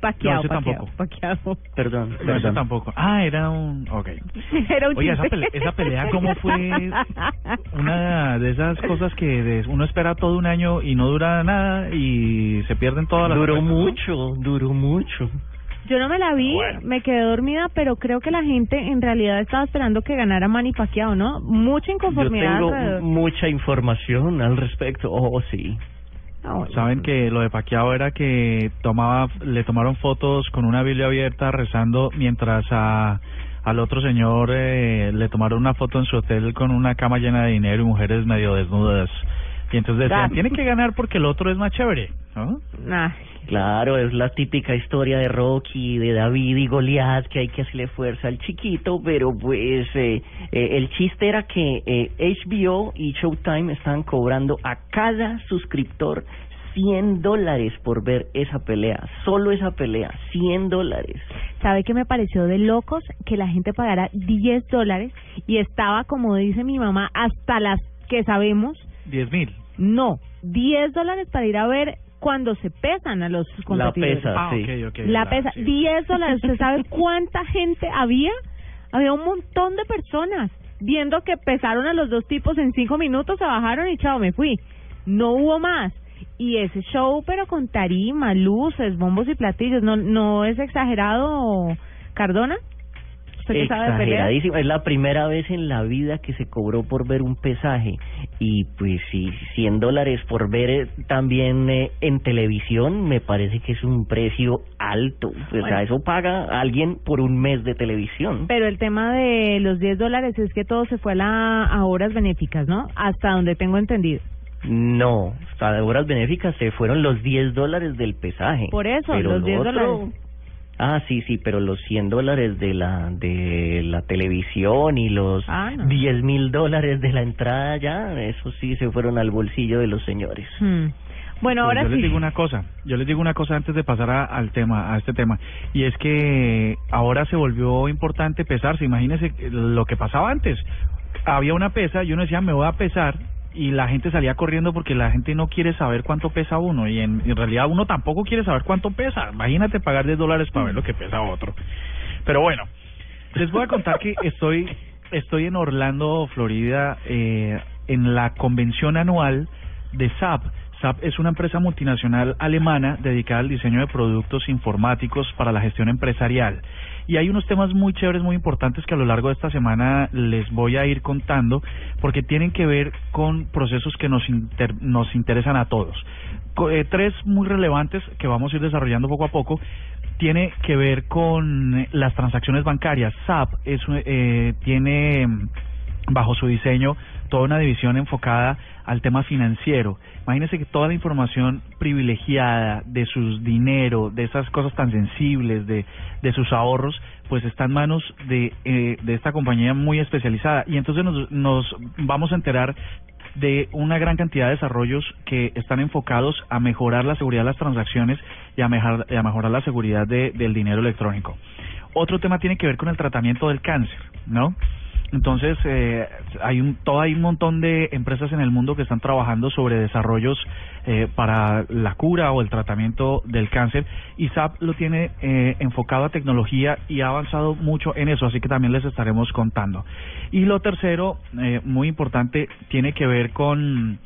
Paqueado, No, ese paqueado, tampoco. paqueado. Perdón, No, ese perdón. tampoco. Ah, era un... Ok. Era un Oye, esa pelea, esa pelea cómo fue una de esas cosas que uno espera todo un año y no dura nada y se pierden todas las Duró ¿no? mucho, duró mucho. Yo no me la vi, me quedé dormida, pero creo que la gente en realidad estaba esperando que ganara Manny Pacquiao, ¿no? Mucha Yo inconformidad tengo alrededor. mucha información al respecto. Oh, sí. Saben que lo de Paquiao era que tomaba, le tomaron fotos con una Biblia abierta rezando mientras a al otro señor eh, le tomaron una foto en su hotel con una cama llena de dinero y mujeres medio desnudas. Y entonces decían, tiene que ganar porque el otro es más chévere, ¿no? Ah, Claro, es la típica historia de Rocky, de David y Goliat, que hay que hacerle fuerza al chiquito, pero pues eh, eh, el chiste era que eh, HBO y Showtime están cobrando a cada suscriptor 100 dólares por ver esa pelea, solo esa pelea, 100 dólares. ¿Sabe qué me pareció de locos? Que la gente pagara 10 dólares y estaba, como dice mi mamá, hasta las que sabemos, Diez mil. No, 10 dólares para ir a ver cuando se pesan a los competidores. pesa, Ah, sí. ok, ok, La pesa, sí. 10 dólares. ¿Usted sabe cuánta gente había? Había un montón de personas viendo que pesaron a los dos tipos en cinco minutos, se bajaron y chao, me fui. No hubo más. Y ese show, pero con tarima, luces, bombos y platillos, ¿no no es exagerado, Cardona? ¿Usted que sabe de es la primera vez en la vida que se cobró por ver un pesaje y pues sí, 100 dólares por ver eh, también eh, en televisión me parece que es un precio alto, o sea, eso paga alguien por un mes de televisión. Pero el tema de los 10 dólares es que todo se fue a, la, a obras benéficas, ¿no? Hasta donde tengo entendido. No, hasta horas benéficas se fueron los 10 dólares del pesaje. Por eso, Pero los lo 10 otro- dólares. Ah, sí, sí, pero los 100 dólares de la de la televisión y los Ah, no. 10 mil dólares de la entrada ya, eso sí se fueron al bolsillo de los señores. Hmm. Bueno, Pues ahora yo sí. les digo una cosa, yo les digo una cosa antes de pasar a- al tema, a este tema, y es que ahora se volvió importante pesarse. Imagínense lo que pasaba antes. Había una pesa y uno decía, me voy a pesar, y la gente salía corriendo porque la gente no quiere saber cuánto pesa uno, y en, realidad uno tampoco quiere saber cuánto pesa. Imagínate pagar 10 dólares para ver lo que pesa otro. Pero bueno, les voy a contar que estoy estoy en Orlando, Florida, eh, en la convención anual de SAP. SAP es una empresa multinacional alemana dedicada al diseño de productos informáticos para la gestión empresarial. Y hay unos temas muy chéveres, muy importantes que a lo largo de esta semana les voy a ir contando porque tienen que ver con procesos que nos, inter- nos interesan a todos. Eh, tres muy relevantes que vamos a ir desarrollando poco a poco tiene que ver con las transacciones bancarias. SAP es, eh, tiene bajo su diseño toda una división enfocada al tema financiero. Imagínense que toda la información privilegiada de sus dinero, de esas cosas tan sensibles, de, de sus ahorros, pues está en manos de, eh, de esta compañía muy especializada. Y entonces nos, nos vamos a enterar de una gran cantidad de desarrollos que están enfocados a mejorar la seguridad de las transacciones y a mejorar, a mejorar la seguridad de- del dinero electrónico. Otro tema tiene que ver con el tratamiento del cáncer, ¿no? Entonces, eh, hay un, todo hay un montón de empresas en el mundo que están trabajando sobre desarrollos eh, para la cura o el tratamiento del cáncer y SAP lo tiene eh, enfocado a tecnología y ha avanzado mucho en eso, así que también les estaremos contando. Y lo tercero, eh, muy importante, tiene que ver con,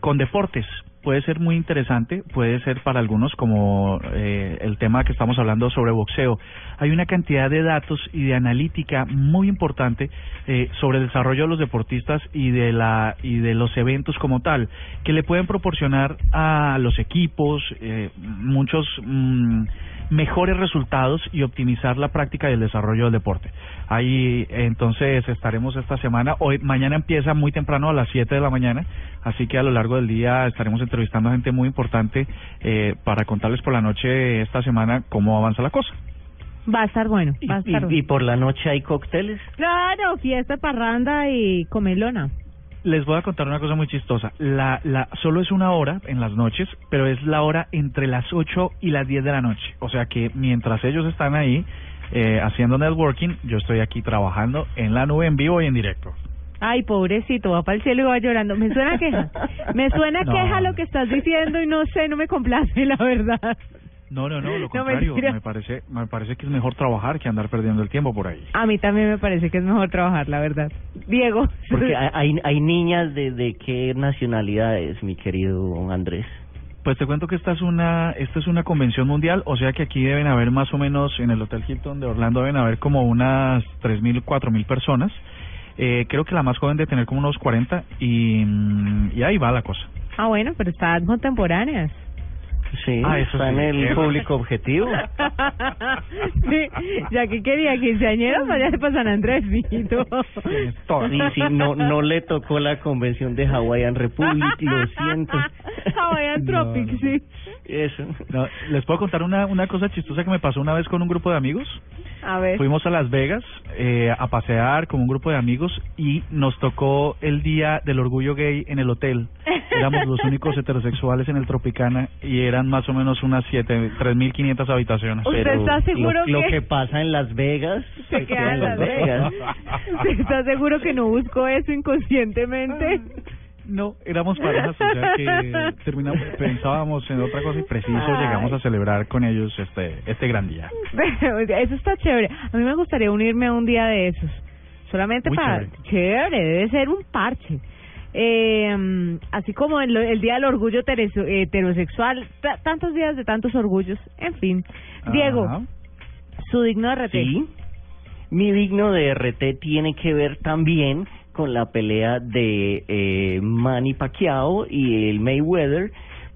con deportes. Puede ser muy interesante, puede ser para algunos como eh, el tema que estamos hablando sobre boxeo. Hay una cantidad de datos y de analítica muy importante eh, sobre el desarrollo de los deportistas y de la y de los eventos como tal que le pueden proporcionar a los equipos eh, muchos mm, mejores resultados y optimizar la práctica y el desarrollo del deporte. Ahí entonces estaremos esta semana. Hoy mañana empieza muy temprano a las 7 de la mañana, así que a lo largo del día estaremos entrevistando a gente muy importante eh, para contarles por la noche esta semana cómo avanza la cosa. Va a estar bueno, va a Y, estar y bueno. por la noche hay cócteles. Claro, fiesta, parranda y comelona. Les voy a contar una cosa muy chistosa. La, la, solo es una hora en las noches, pero es la hora entre las 8 y las 10 de la noche. O sea que mientras ellos están ahí eh, haciendo networking, yo estoy aquí trabajando en la nube en vivo y en directo. Ay, pobrecito, va para el cielo y va llorando. Me suena queja. Me suena No. queja lo que estás diciendo y no sé, no me complace, la verdad. No, no, no, lo No, contrario. mentira. me parece, me parece que es mejor trabajar que andar perdiendo el tiempo por ahí. A mí también me parece que es mejor trabajar, la verdad. Diego. Porque hay, hay, niñas de, de qué nacionalidades, mi querido Andrés. Pues te cuento que esta es una esta es una convención mundial, o sea que aquí deben haber más o menos en el Hotel Hilton de Orlando deben haber como unas 3.000, 4.000 personas. Eh, creo que la más joven debe tener como unos 40 y, y ahí va la cosa. Ah, bueno, pero están contemporáneas. Sí, Ah, eso está sí, en el público objetivo. sí, ya que quería quinceañeras, vaya de San Andrés, mijito. Sí, sí, no, no le tocó la convención de Hawaiian Republic, lo siento. Hawaiian Tropic, sí. Eso. No, Les puedo contar una, una cosa chistosa que me pasó una vez con un grupo de amigos. A ver. Fuimos a Las Vegas eh, a pasear con un grupo de amigos y nos tocó el día del orgullo gay en el hotel. Éramos los únicos heterosexuales en el Tropicana y eran más o menos unas siete, 3.500 habitaciones. ¿Usted Pero está seguro lo, lo que- que pasa en Las Vegas Se queda en Las Vegas. ¿Estás seguro que no buscó eso inconscientemente? No, éramos parejas, o sea que terminamos, pensábamos en otra cosa y preciso Ay. llegamos a celebrar con ellos este este gran día. Eso está chévere. A mí me gustaría unirme a un día de esos. Solamente Muy para... Chévere. debe ser un parche. Eh, así como el, el Día del Orgullo tereso- heterosexual, ta- tantos días de tantos orgullos, en fin. Diego, su digno de RT. Sí. Mi digno de RT tiene que ver también con la pelea de eh, Manny Pacquiao y el Mayweather,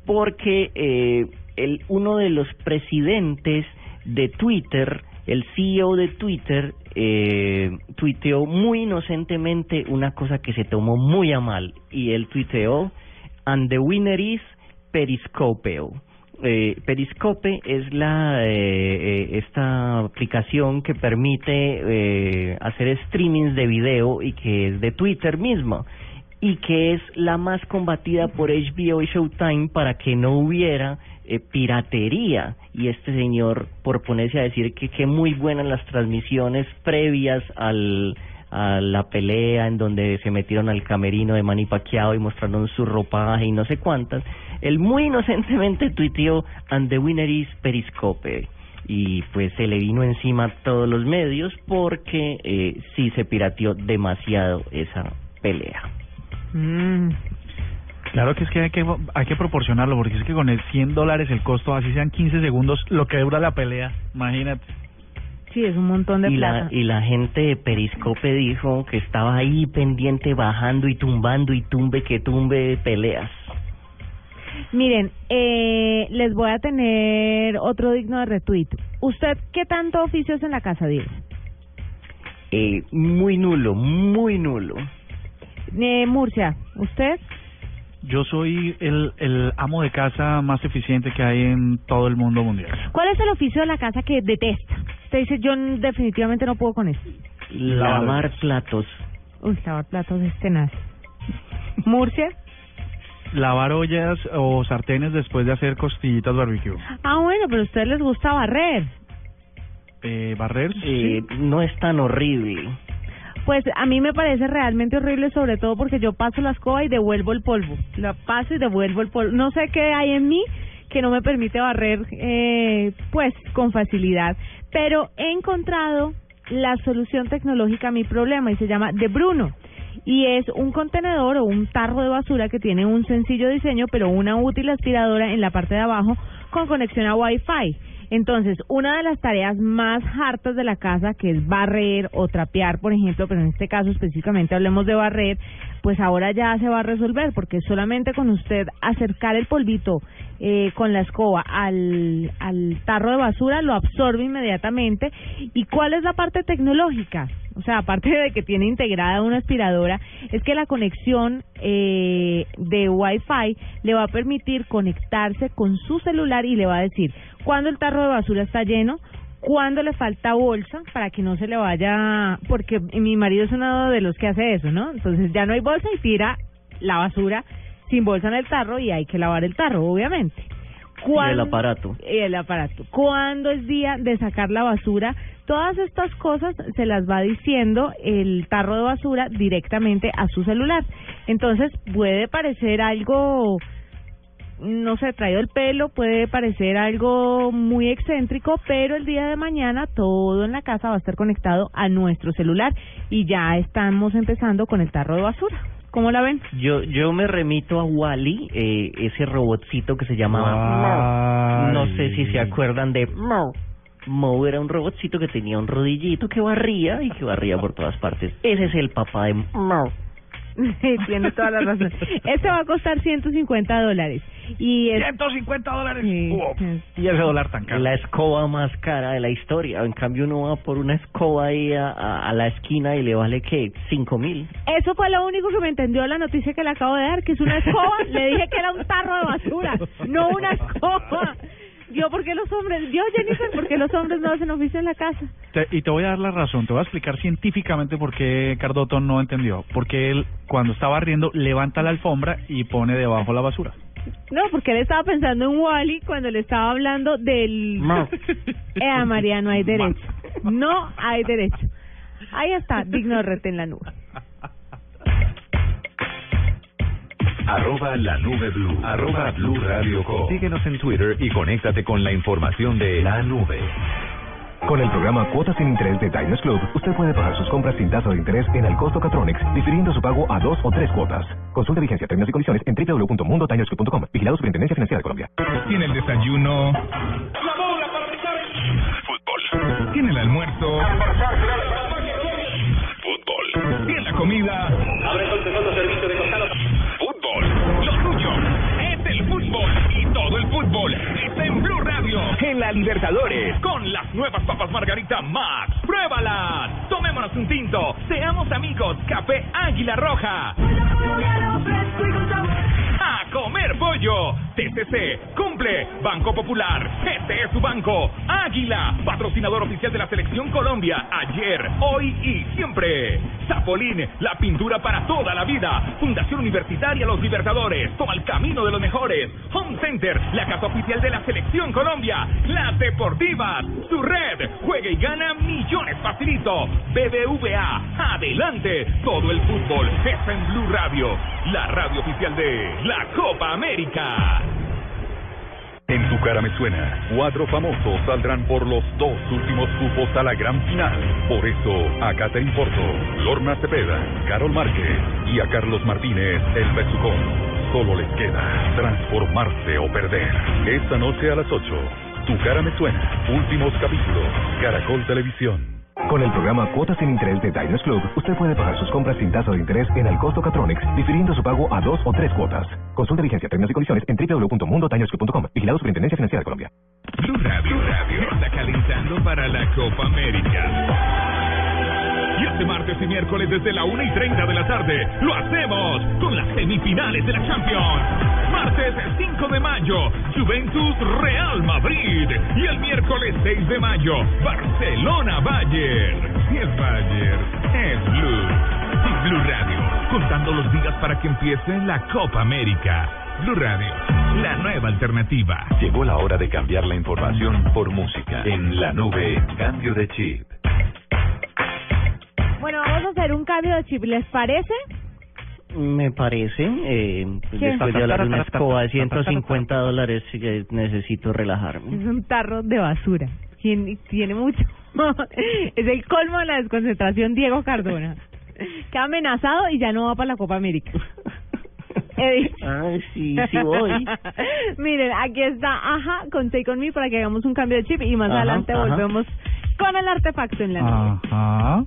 porque eh, el uno de los presidentes de Twitter, el CEO de Twitter, eh, tuiteó muy inocentemente una cosa que se tomó muy a mal y él tuiteó and the winner is Periscopeo. Eh, Periscope es la eh, eh, esta aplicación que permite eh, hacer streamings de video y que es de Twitter mismo y que es la más combatida por HBO y Showtime para que no hubiera eh, piratería y este señor por ponerse a decir que que muy buenas las transmisiones previas al a la pelea en donde se metieron al camerino de Manny y mostraron su ropaje y no sé cuántas, él muy inocentemente tuiteó and the winner is Periscope y pues se le vino encima a todos los medios porque eh, sí se pirateó demasiado esa pelea. Mm. Claro que es que hay que hay que proporcionarlo porque es que con el 100 dólares el costo, así sean 15 segundos, lo que dura la pelea, imagínate. Sí, es un montón de y plata. la y la gente de Periscope dijo que estaba ahí pendiente bajando y tumbando y tumbe que tumbe peleas. Miren, eh, les voy a tener otro digno de retweet. ¿Usted qué tanto oficios en la casa, Diego? Eh, muy nulo, muy nulo. Eh, Murcia, ¿usted? Yo soy el, el amo de casa más eficiente que hay en todo el mundo mundial. ¿Cuál es el oficio de la casa que detesta? Usted dice, yo definitivamente no puedo con eso. Lavar platos. Uy, lavar platos es tenaz. ¿Murcia? Lavar ollas o sartenes después de hacer costillitas barbecue. Ah, bueno, pero a ustedes les gusta barrer. Eh, barrer, Eh, no es tan horrible. Pues a mí me parece realmente horrible, sobre todo porque yo paso la escoba y devuelvo el polvo. La paso y devuelvo el polvo. No sé qué hay en mí que no me permite barrer, eh, pues, con facilidad. Pero he encontrado la solución tecnológica a mi problema y se llama De Bruno. Y es un contenedor o un tarro de basura que tiene un sencillo diseño, pero una útil aspiradora en la parte de abajo con conexión a Wi-Fi. Entonces, una de las tareas más hartas de la casa, que es barrer o trapear, por ejemplo, pero en este caso específicamente hablemos de barrer, pues ahora ya se va a resolver, porque solamente con usted acercar el polvito eh, con la escoba al, al tarro de basura, lo absorbe inmediatamente. ¿Y cuál es la parte tecnológica? O sea, aparte de que tiene integrada una aspiradora, es que la conexión eh, de Wi-Fi le va a permitir conectarse con su celular y le va a decir cuando el tarro de basura está lleno, cuando le falta bolsa para que no se le vaya, porque mi marido es uno de los que hace eso, ¿no? Entonces ya no hay bolsa y tira la basura sin bolsa en el tarro y hay que lavar el tarro, obviamente. Y el ¿Cuándo- aparato. y el aparato. ¿Cuándo es día de sacar la basura? Todas estas cosas se las va diciendo el tarro de basura directamente a su celular. Entonces puede parecer algo, no sé, traído el pelo, puede parecer algo muy excéntrico, pero el día de mañana todo en la casa va a estar conectado a nuestro celular y ya estamos empezando con el tarro de basura. ¿Cómo la ven? Yo yo me remito a Wally, eh, ese robotcito que se llamaba Moe. No sé si se acuerdan de Moe. Moe era un robotcito que tenía un rodillito que barría y que barría por todas partes. Ese es el papá de Moe. Sí, tiene toda la razón. Este va a costar 150 dólares. Y es, 150 dólares. Sí, Uf. es- Y ese dólar tan caro. La escoba más cara de la historia. En cambio, uno va por una escoba ahí a, a- a la esquina y le vale que cinco mil. Eso fue lo único que me entendió la noticia que le acabo de dar, que es una escoba. Le dije que era un tarro de basura, no una escoba. Yo, ¿por qué los hombres? Yo, Jennifer, ¿por qué los hombres no hacen oficio en la casa? Te- y te voy a dar la razón, te voy a explicar científicamente por qué Cardoto no entendió. Porque él, cuando está barriendo, levanta la alfombra y pone debajo la basura. No, porque él estaba pensando en Wally cuando le estaba hablando del... Eh, María, no hay derecho. No hay derecho. Ahí está, digno de rete en la nube. Arroba la nube blue. Arroba blue radio com. Síguenos en Twitter y conéctate con la información de la nube. Con el programa Cuotas sin Interés de Diners Club, usted puede pagar sus compras sin tasa de interés en el costo Catronics, difiriendo su pago a dos o tres cuotas. Consulte vigencia, términos y condiciones en www.mundotinersclub.com. Vigilado Superintendencia Financiera de Colombia. Tiene el desayuno. Fútbol. Tiene el almuerzo. Fútbol. Tiene la comida. Todo el fútbol está en Blue Radio. En la Libertadores. Con las nuevas papas Margarita Max. ¡Pruébalas! Tomémonos un tinto. Seamos amigos. Café Águila Roja. A comer pollo. TCC cumple. Banco Popular. Este es su banco. Águila, patrocinador oficial de la Selección Colombia. Ayer, hoy y siempre. Zapolín, la pintura para toda la vida. Fundación Universitaria Los Libertadores. Toma el camino de los mejores. Home Center, la casa oficial de la Selección Colombia. Las Deportivas, su red. Juega y gana millones facilito. BBVA, adelante. Todo el fútbol está en Blue Radio. La radio oficial de la Copa América. En tu cara me suena. Cuatro famosos saldrán por los dos últimos cupos a la gran final. Por eso, a Catherine Porto, Lorna Cepeda, Carol Márquez y a Carlos Martínez, el Besucón. Solo les queda transformarse o perder. Esta noche a las 8. Tu cara me suena. Últimos capítulos. Caracol Televisión. Con el programa Cuotas sin Interés de Diners Club, usted puede pagar sus compras sin tasa de interés en el costo Catronics, difiriendo su pago a dos o tres cuotas. Consulte vigencia, términos y condiciones en www.mundotinersclub.com. Vigilado Superintendencia Financiera de Colombia. Blue Radio está calentando para la Copa América. Este martes y miércoles desde la 1 y 30 de la tarde lo hacemos con las semifinales de la Champions. Martes 5 de mayo, Juventus Real Madrid. Y el miércoles 6 de mayo, Barcelona Bayern. Si es Bayern, es Blue. Y Blue Radio, contando los días para que empiece la Copa América. Blue Radio, la nueva alternativa. Llegó la hora de cambiar la información por música. En la nube, cambio de chip. Bueno, vamos a hacer un cambio de chip, ¿les parece? Me parece, eh, pues ¿Qué? después de hablar de una escoba de 150 dólares, necesito relajarme. Es un tarro de basura. Tiene, tiene mucho. es el colmo de la desconcentración Diego Cardona. Queda amenazado y ya no va para la Copa América. Dicho. Ay, sí, sí voy. Miren, aquí está Aja con Take On Me para que hagamos un cambio de chip y más Ajá, adelante ajá. volvemos con el artefacto en la nube. Ajá.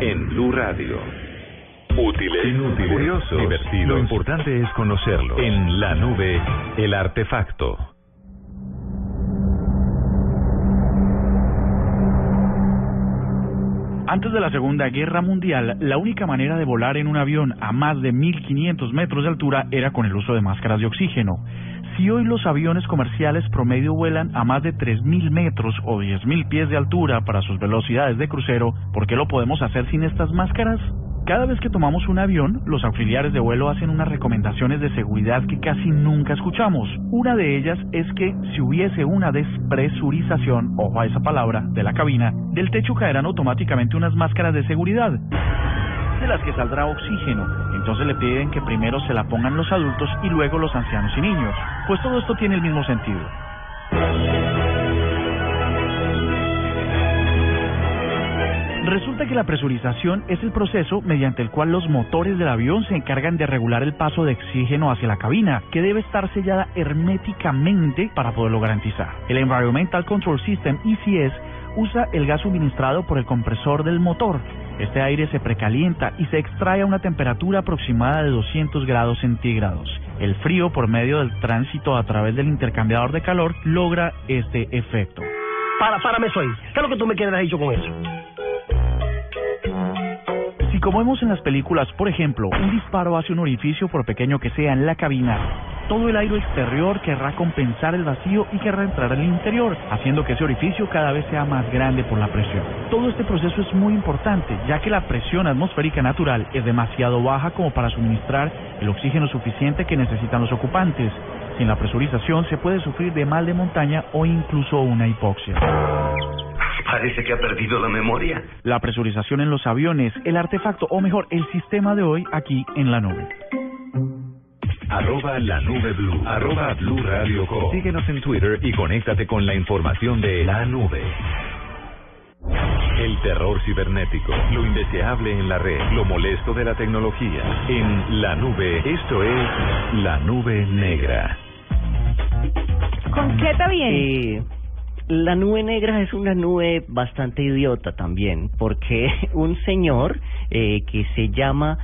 En Blue Radio. Útiles, inútiles, curiosos, divertidos. Lo importante es conocerlo. En la nube, el artefacto. Antes de la Segunda Guerra Mundial, la única manera de volar en un avión a más de 1500 metros de altura era con el uso de máscaras de oxígeno. Si hoy los aviones comerciales promedio vuelan a más de 3.000 metros o 10.000 pies de altura para sus velocidades de crucero, ¿por qué lo podemos hacer sin estas máscaras? Cada vez que tomamos un avión, los auxiliares de vuelo hacen unas recomendaciones de seguridad que casi nunca escuchamos. Una de ellas es que si hubiese una despresurización, ojo a esa palabra, de la cabina, del techo caerán automáticamente unas máscaras de seguridad de las que saldrá oxígeno. Entonces le piden que primero se la pongan los adultos y luego los ancianos y niños. Pues todo esto tiene el mismo sentido. Resulta que la presurización es el proceso mediante el cual los motores del avión se encargan de regular el paso de oxígeno hacia la cabina, que debe estar sellada herméticamente para poderlo garantizar. El Environmental Control System ECS usa el gas suministrado por el compresor del motor. Este aire se precalienta y se extrae a una temperatura aproximada de 200 grados centígrados. El frío, por medio del tránsito a través del intercambiador de calor, logra este efecto. Para, párame eso ahí. ¿Qué es lo que tú me quieres dicho con eso? Si como vemos en las películas, por ejemplo, un disparo hace un orificio por pequeño que sea en la cabina, todo el aire exterior querrá compensar el vacío y querrá entrar al interior, haciendo que ese orificio cada vez sea más grande por la presión. Todo este proceso es muy importante, ya que la presión atmosférica natural es demasiado baja como para suministrar el oxígeno suficiente que necesitan los ocupantes. Sin la presurización se puede sufrir de mal de montaña o incluso una hipoxia. Parece que ha perdido la memoria. La presurización en los aviones, el artefacto, o mejor, el sistema de hoy aquí en la nube. Arroba la nube blue. Arroba blue radio com. Síguenos en Twitter y conéctate con la información de la nube. El terror cibernético, lo indeseable en la red, lo molesto de la tecnología. En la nube, esto es la nube negra. ¿Con qué te viene? Eh, la nube negra es una nube bastante idiota también, porque un señor eh, que se llama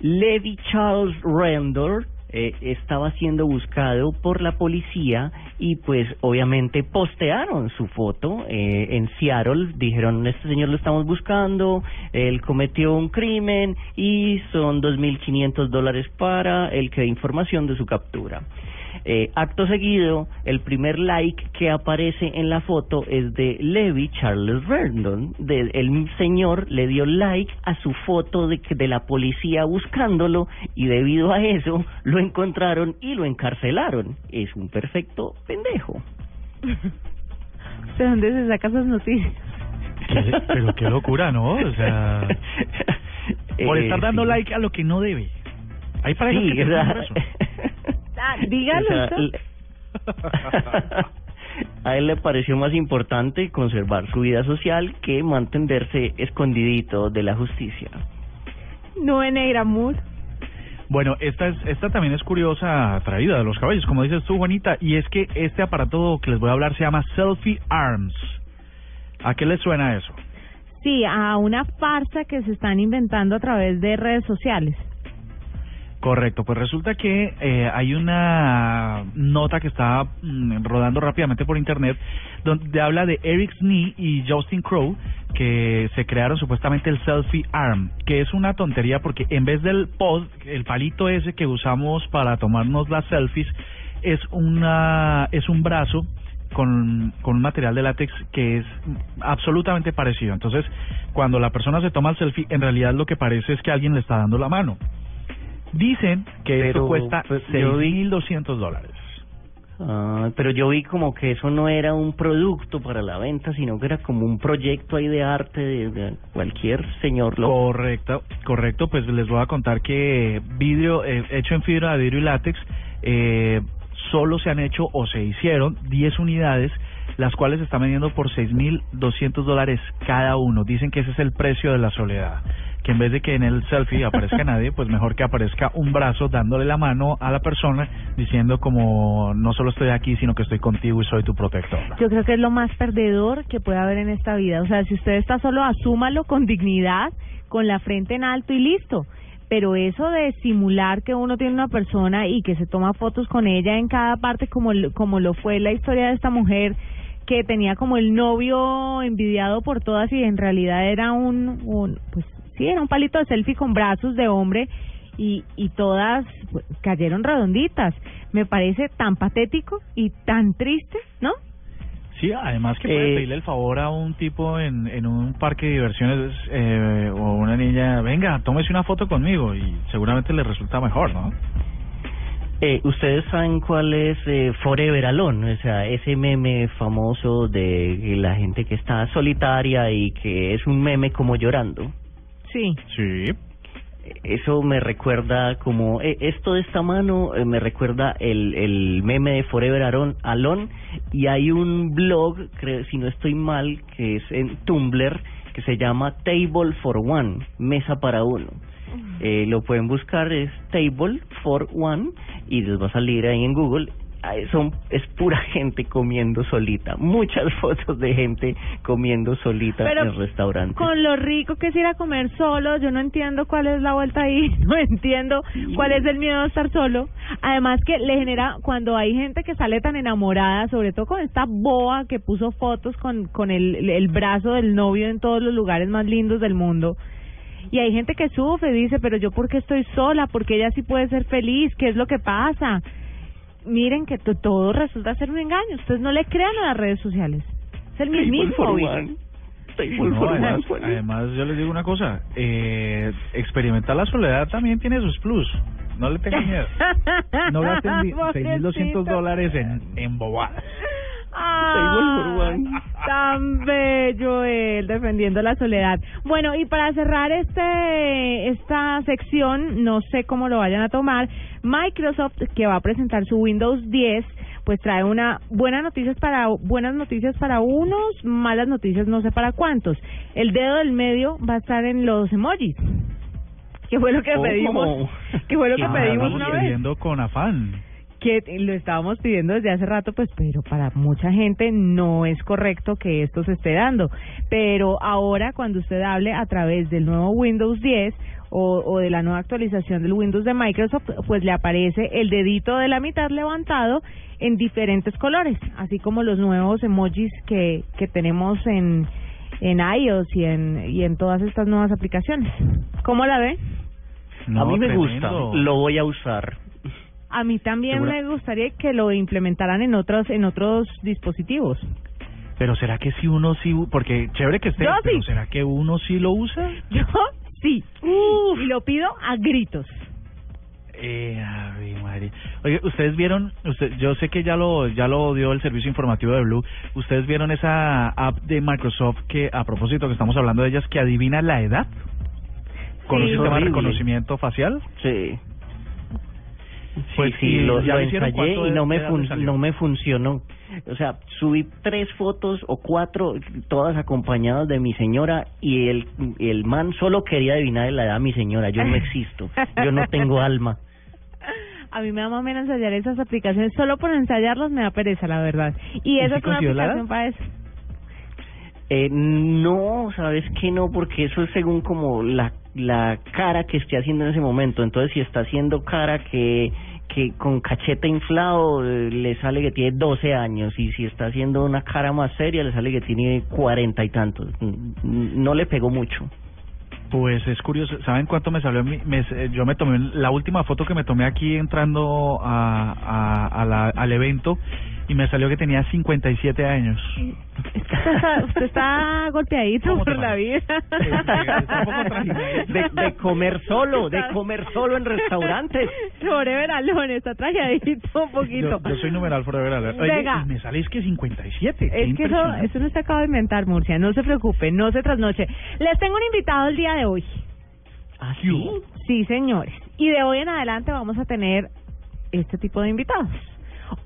Levi Charles Randall eh, estaba siendo buscado por la policía y pues obviamente postearon su foto eh, en Seattle, dijeron este señor lo estamos buscando, él cometió un crimen y son 2.500 dólares para el que dé información de su captura. Eh, acto seguido, el primer like que aparece en la foto es de Levi Charles Vernon. De, el señor le dio like a su foto de, de la policía buscándolo y debido a eso lo encontraron y lo encarcelaron. Es un perfecto pendejo. ¿De dónde se saca esas noticias? ¿Qué? Pero qué locura, ¿no? O sea, por Eh, estar dando sí. like a lo que no debe. Hay parejas Sí, que eso. Ah, dígalo. O sea, usted. le- a él le pareció más importante conservar su vida social que mantenerse escondidito de la justicia. Nube negra, mus. Bueno, esta es, esta también es curiosa traída de los caballos, como dices tú, Juanita, y es que este aparato que les voy a hablar se llama Selfie Arms. ¿A qué les suena eso? Sí, a una farsa que se están inventando a través de redes sociales. Correcto, pues resulta que eh, hay una nota que está mm, rodando rápidamente por internet donde habla de Eric Snee y Justin Crow que se crearon supuestamente el selfie arm, que es una tontería porque en vez del pod, el palito ese que usamos para tomarnos las selfies, es una es un brazo con, con un material de látex que es absolutamente parecido. Entonces, cuando la persona se toma el selfie, en realidad lo que parece es que alguien le está dando la mano. Dicen que esto cuesta pues, yo vi- 6.200 dólares. Ah, pero yo vi como que eso no era un producto para la venta, sino que era como un proyecto ahí de arte de, de cualquier señor loco. Correcto, correcto. Pues les voy a contar que vidrio eh, hecho en fibra de vidrio y látex eh, solo se han hecho o se hicieron 10 unidades, las cuales se están vendiendo por 6.200 dólares cada uno. Dicen que ese es el precio de la soledad. Que en vez de que en el selfie aparezca nadie, pues mejor que aparezca un brazo dándole la mano a la persona diciendo como no solo estoy aquí, sino que estoy contigo y soy tu protector. Yo creo que es lo más perdedor que puede haber en esta vida. O sea, si usted está solo, asúmalo con dignidad, con la frente en alto y listo. Pero eso de simular que uno tiene una persona y que se toma fotos con ella en cada parte, como, lo- como lo fue la historia de esta mujer que tenía como el novio envidiado por todas y en realidad era un, un pues sí, era un palito de selfie con brazos de hombre y, y todas pues, cayeron redonditas. Me parece tan patético y tan triste, ¿no? Sí, además que puede Eh, pedirle el favor a un tipo en, en un parque de diversiones eh, o una niña, venga, tómese una foto conmigo y seguramente le resulta mejor, ¿no? Eh, ¿Ustedes saben cuál es eh, Forever Alone? O sea, ese meme famoso de la gente que está solitaria y que es un meme como llorando. Sí. Sí. Eso me recuerda como eh, esto de esta mano eh, me recuerda el, el meme de Forever Alone, Alone y hay un blog, creo, si no estoy mal, que es en Tumblr que se llama Table for One, mesa para uno. Eh, lo pueden buscar es Table for One y les va a salir ahí en Google. Son, es pura gente comiendo solita, muchas fotos de gente comiendo solita Pero en restaurantes. Con lo rico que es ir a comer solo, yo no entiendo cuál es la vuelta ahí, no entiendo cuál es el miedo a estar solo. Además que le genera, cuando hay gente que sale tan enamorada, sobre todo con esta boa que puso fotos con, con el, el brazo del novio en todos los lugares más lindos del mundo. Y hay gente que sufre, dice, pero yo por qué estoy sola, porque ella sí puede ser feliz, ¿qué es lo que pasa? Miren que to- todo resulta ser un engaño, ustedes no le crean a las redes sociales. Es el mismo. No, además, además, yo les digo una cosa, eh, experimentar la soledad también tiene sus plus. No le tengan miedo. No gasten di- 6.200 Pobrecito. dólares en, en bobadas. Tan bello él defendiendo la soledad. Bueno, y para cerrar este esta sección, no sé cómo lo vayan a tomar, Microsoft que va a presentar su Windows 10, pues trae una buenas noticias para buenas noticias para unos, malas noticias no sé para cuántos. El dedo del medio va a estar en los emojis. ¿Qué fue lo que pedimos? ¿Qué fue lo que Ah, pedimos estamos una vez? con afán. Que lo estábamos pidiendo desde hace rato, pues, pero para mucha gente no es correcto que esto se esté dando. Pero ahora, cuando usted hable a través del nuevo Windows 10 o, o de la nueva actualización del Windows de Microsoft, pues le aparece el dedito de la mitad levantado en diferentes colores, así como los nuevos emojis que, que tenemos en, en iOS y en, y en todas estas nuevas aplicaciones. ¿Cómo la ve? a mí me tremendo. gusta, lo voy a usar. A mí también Segura- me gustaría que lo implementaran en otros en otros dispositivos. Pero será que si uno sí, porque chévere que esté, Yo pero sí. será que uno sí lo usa? Yo sí. Y lo pido a gritos. Eh, Ave María. Oye, ustedes vieron, usted, yo sé que ya lo ya lo dio el servicio informativo de Blue. Ustedes vieron esa app de Microsoft que a propósito que estamos hablando de ellas que adivina la edad con un sistema de reconocimiento facial. Sí. Pues, sí, sí, ¿y lo, ya lo ensayé y no me, fun- no me funcionó. O sea, subí tres fotos o cuatro, todas acompañadas de mi señora y el, el man solo quería adivinar la edad de mi señora. Yo no existo, yo no tengo alma. A mí me da más ensayar esas aplicaciones. Solo por ensayarlas me da pereza, la verdad. Y ¿Y esa es una aplicación para eso. Eh, no, sabes que no, porque eso es según como la, la cara que esté haciendo en ese momento. Entonces, si está haciendo cara que, que con cachete inflado, eh, le sale que tiene 12 años. Y si está haciendo una cara más seria, le sale que tiene 40 y tantos. No le pegó mucho. Pues es curioso, ¿saben cuánto me salió? me- eh, yo me tomé la última foto que me tomé aquí entrando a la- al evento y me salió que tenía 57 años. Usted está, usted está golpeadito ¿Cómo te por la vida. De, de comer solo, de comer solo en restaurantes. Sobre veralón, está trajeadito un poquito. Yo, yo soy numeral forever alert. Oye, Venga. y me sale es que 57. qué Es que eso, impresionante. eso no se acaba de inventar, Murcia. No se preocupe, no se trasnoche. Les tengo un invitado el día de hoy. ¿Ah, sí? Sí, señores. Y de hoy en adelante vamos a tener este tipo de invitados.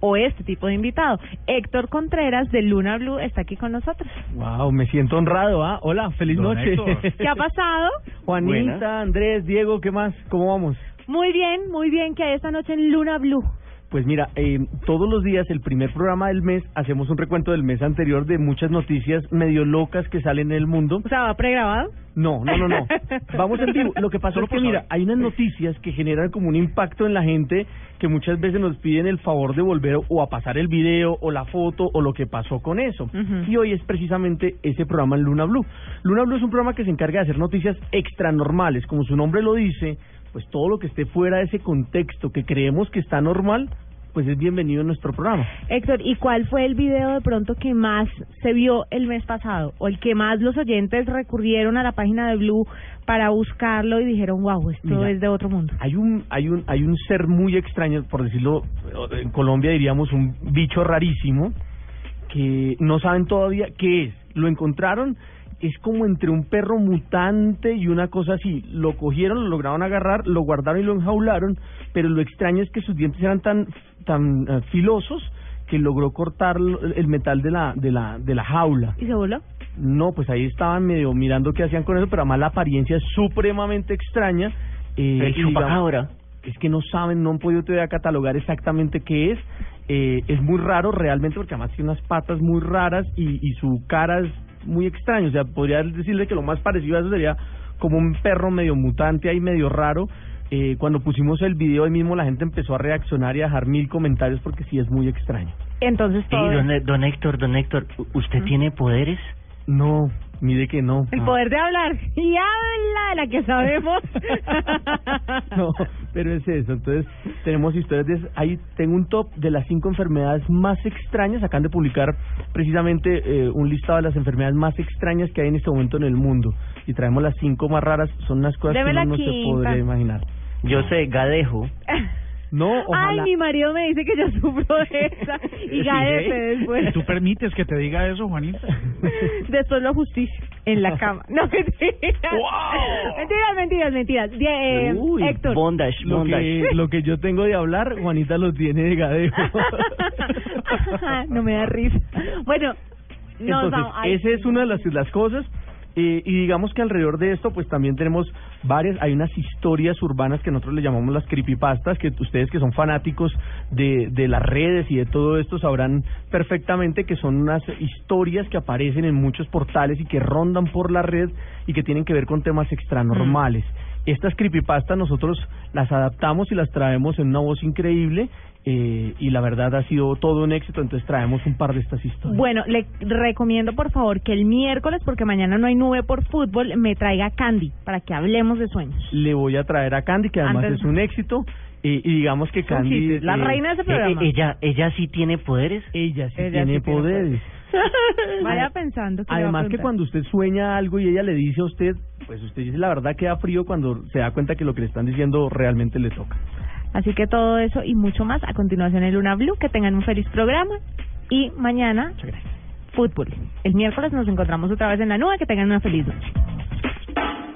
O este tipo de invitado. Héctor Contreras de Luna Blue está aquí con nosotros. Wow, me siento honrado, ¿ah? Hola, feliz Don noche. Héctor. ¿Qué ha pasado? Juanita, Buenas. Andrés, Diego, ¿qué más? ¿Cómo vamos? Muy bien, muy bien, que hay esta noche en Luna Blue. Pues mira, eh, todos los días, el primer programa del mes, hacemos un recuento del mes anterior de muchas noticias medio locas que salen en el mundo. O sea, ¿va pregrabado? No, no, no, no. Vamos en vivo. Lo que pasa es que, mira, hay unas noticias que generan como un impacto en la gente que muchas veces nos piden el favor de volver o a pasar el video o la foto o lo que pasó con eso. Y hoy es precisamente ese programa en Luna Blue. Luna Blue es un programa que se encarga de hacer noticias extranormales. Como su nombre lo dice, pues todo lo que esté fuera de ese contexto que creemos que está normal, pues es bienvenido en nuestro programa. Héctor, ¿y cuál fue el video de pronto que más se vio el mes pasado? ¿O el que más los oyentes recurrieron a la página de Blue para buscarlo y dijeron, wow, esto Mira, es de otro mundo? Hay un, hay un, hay un ser muy extraño, por decirlo, en Colombia diríamos un bicho rarísimo, que no saben todavía qué es. Lo encontraron, es como entre un perro mutante y una cosa así. Lo cogieron, lo lograron agarrar, lo guardaron y lo enjaularon, pero lo extraño es que sus dientes eran tan, tan eh, filosos que logró cortar el metal de la, de la, de la jaula. ¿Y se voló? No, pues ahí estaban medio mirando qué hacían con eso, pero además la apariencia es supremamente extraña. Eh, El chupacabra. Es que no saben, no han podido todavía catalogar exactamente qué es. Eh, es muy raro realmente porque además tiene unas patas muy raras y, y su cara es muy extraña. O sea, podría decirle que lo más parecido a eso sería como un perro medio mutante ahí, medio raro. Eh, cuando pusimos el video ahí mismo la gente empezó a reaccionar y a dejar mil comentarios porque sí es muy extraño. Entonces Sí, todo don, don Héctor, don Héctor, ¿usted tiene poderes? No, mire que no. el poder de hablar y habla de la que sabemos. No, pero es eso. Entonces, tenemos historias de... Ahí tengo un top de las cinco enfermedades más extrañas. Acaban de publicar precisamente eh, un listado de las enfermedades más extrañas que hay en este momento en el mundo. Y traemos las cinco más raras. Son unas cosas Deme que uno no se podría imaginar. Yo sé, gadejo. No, Ay, ojalá. mi marido me dice que yo sufro de esa y gadefe después. ¿Y tú permites que te diga eso, Juanita? Después lo justicio en la cama. No, mentiras. Mentiras, mentiras, mentiras. Die- eh, Uy, Héctor. lo que, lo que yo tengo de hablar, Juanita lo tiene de gadejo. no me da risa. Bueno, no, Entonces, vamos, ay, esa es una de las, las cosas. Eh, y digamos que alrededor de esto, pues también tenemos varias, hay unas historias urbanas que nosotros le llamamos las creepypastas, que ustedes que son fanáticos de, de las redes y de todo esto sabrán perfectamente que son unas historias que aparecen en muchos portales y que rondan por la red y que tienen que ver con temas extranormales. Estas creepypastas nosotros las adaptamos y las traemos en una voz increíble eh, y la verdad ha sido todo un éxito, entonces traemos un par de estas historias. Bueno, le recomiendo por favor que el miércoles, porque mañana no hay nube por fútbol, me traiga Candy para que hablemos de sueños. le voy a traer a Candy, que además Antes- es un éxito. Y, y digamos que Candy. es la reina de ese eh, programa. eh, Ella, ella sí tiene poderes. Ella sí Ella tiene sí tiene poderes. Vaya pensando que Además que cuando usted sueña algo y ella le dice a usted, pues usted dice la verdad queda frío cuando se da cuenta que lo que le están diciendo realmente le toca. Así que todo eso y mucho más a continuación en Luna Blue. Que tengan un feliz programa. Y mañana, fútbol. El miércoles nos encontramos otra vez en la nube. Que tengan una feliz noche.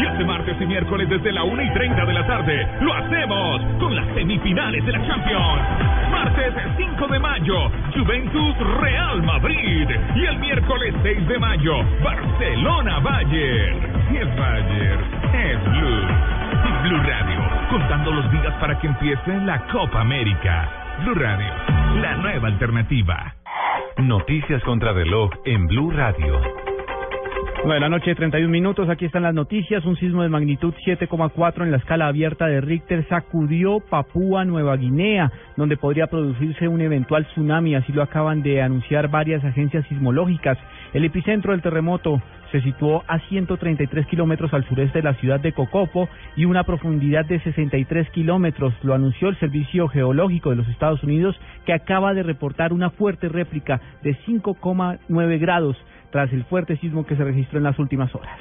Y este martes y miércoles desde la 1 y 30 de la tarde lo hacemos con las semifinales de la Champions. Martes 5 de mayo, Juventus Real Madrid. Y el miércoles 6 de mayo, Barcelona Bayern. Y el Bayern es Blue. Y Blue Radio, contando los días para que empiece la Copa América. Blue Radio, la nueva alternativa. Noticias contra reloj en Blue Radio. 9 de la noche, 31 minutos. Aquí están las noticias. Un sismo de magnitud 7,4 en la escala abierta de Richter sacudió Papúa Nueva Guinea, donde podría producirse un eventual tsunami. Así lo acaban de anunciar varias agencias sismológicas. El epicentro del terremoto se situó a 133 kilómetros al sureste de la ciudad de Cocopo y una profundidad de 63 kilómetros. Lo anunció el Servicio Geológico de los Estados Unidos, que acaba de reportar una fuerte réplica de 5,9 grados tras el fuerte sismo que se registró en las últimas horas.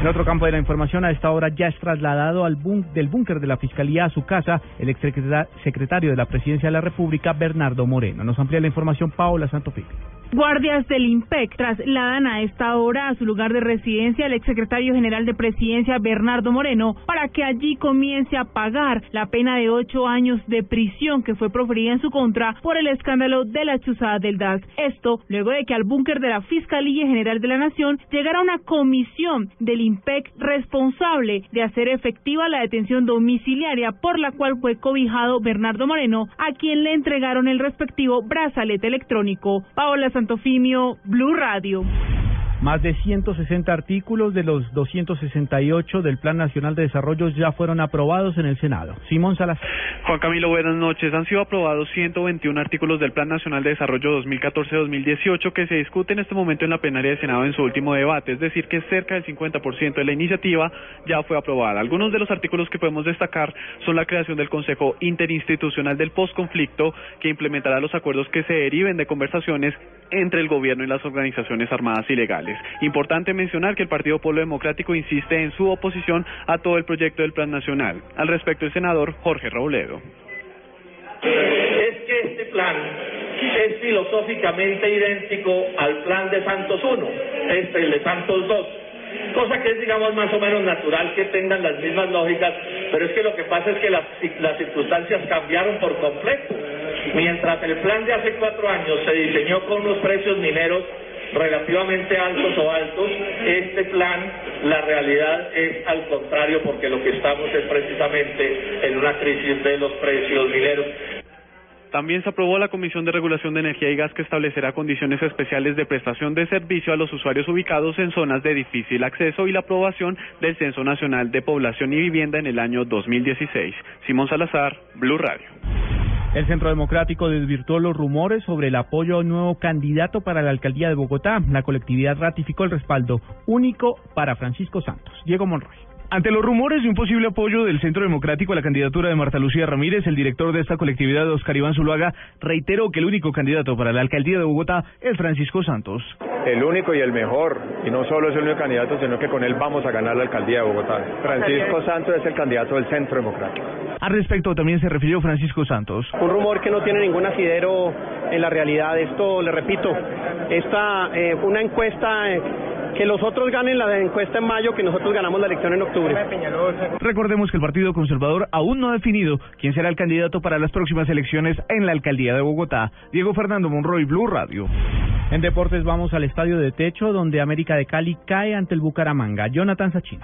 En otro campo de la información, a esta hora ya es trasladado al del búnker de la Fiscalía a su casa el exsecretario de la Presidencia de la República, Bernardo Moreno. Nos amplía la información Paola Santofimio. Guardias del IMPEC trasladan a esta hora a su lugar de residencia al exsecretario general de Presidencia Bernardo Moreno para que allí comience a pagar la pena de ocho años de prisión que fue proferida en su contra por el escándalo de la chuzada del DAS. Esto luego de que al búnker de la Fiscalía General de la Nación llegara una comisión del IMPEC responsable de hacer efectiva la detención domiciliaria por la cual fue cobijado Bernardo Moreno, a quien le entregaron el respectivo brazalete electrónico. Paola Santofimio, Blue Radio. Más de 160 artículos de los 268 del Plan Nacional de Desarrollo ya fueron aprobados en el Senado. Simón Salazar. Juan Camilo, buenas noches. Han sido aprobados 121 artículos del Plan Nacional de Desarrollo 2014-2018 que se discute en este momento en la plenaria del Senado en su último debate, es decir, que cerca del 50% de la iniciativa ya fue aprobada. Algunos de los artículos que podemos destacar son la creación del Consejo Interinstitucional del Postconflicto, que implementará los acuerdos que se deriven de conversaciones entre el gobierno y las organizaciones armadas ilegales. Importante mencionar que el Partido Pueblo Democrático insiste en su oposición a todo el proyecto del Plan Nacional. Al respecto, el senador Jorge Robledo. es que este plan es filosóficamente idéntico al plan de Santos I, este el de Santos II, cosa que es digamos más o menos natural que tengan las mismas lógicas, pero es que lo que pasa es que las, las circunstancias cambiaron por completo. Mientras el plan de hace cuatro años se diseñó con unos precios mineros relativamente altos o altos, este plan, la realidad es al contrario, porque lo que estamos es precisamente en una crisis de los precios mineros. También se aprobó la Comisión de Regulación de Energía y Gas que establecerá condiciones especiales de prestación de servicio a los usuarios ubicados en zonas de difícil acceso y la aprobación del Censo Nacional de Población y Vivienda en el año 2016. Simón Salazar, Blue Radio. El Centro Democrático desvirtuó los rumores sobre el apoyo a un nuevo candidato para la alcaldía de Bogotá. La colectividad ratificó el respaldo único para Francisco Santos. Diego Monroy. Ante los rumores de un posible apoyo del Centro Democrático a la candidatura de Marta Lucía Ramírez, el director de esta colectividad, Oscar Iván Zuluaga, reiteró que el único candidato para la alcaldía de Bogotá es Francisco Santos. El único y el mejor, y no solo es el único candidato, sino que con él vamos a ganar la alcaldía de Bogotá. Francisco Santos es el candidato del Centro Democrático. Al respecto también se refirió Francisco Santos. Un rumor que no tiene ningún asidero en la realidad. Esto, le repito, esta eh, una encuesta eh, que los otros ganen la encuesta en mayo, que nosotros ganamos la elección en octubre. Recordemos que el Partido Conservador aún no ha definido quién será el candidato para las próximas elecciones en la alcaldía de Bogotá. Diego Fernando Monroy, Blue Radio. En deportes vamos al estadio de techo donde América de Cali cae ante el Bucaramanga. Jonathan Sachin.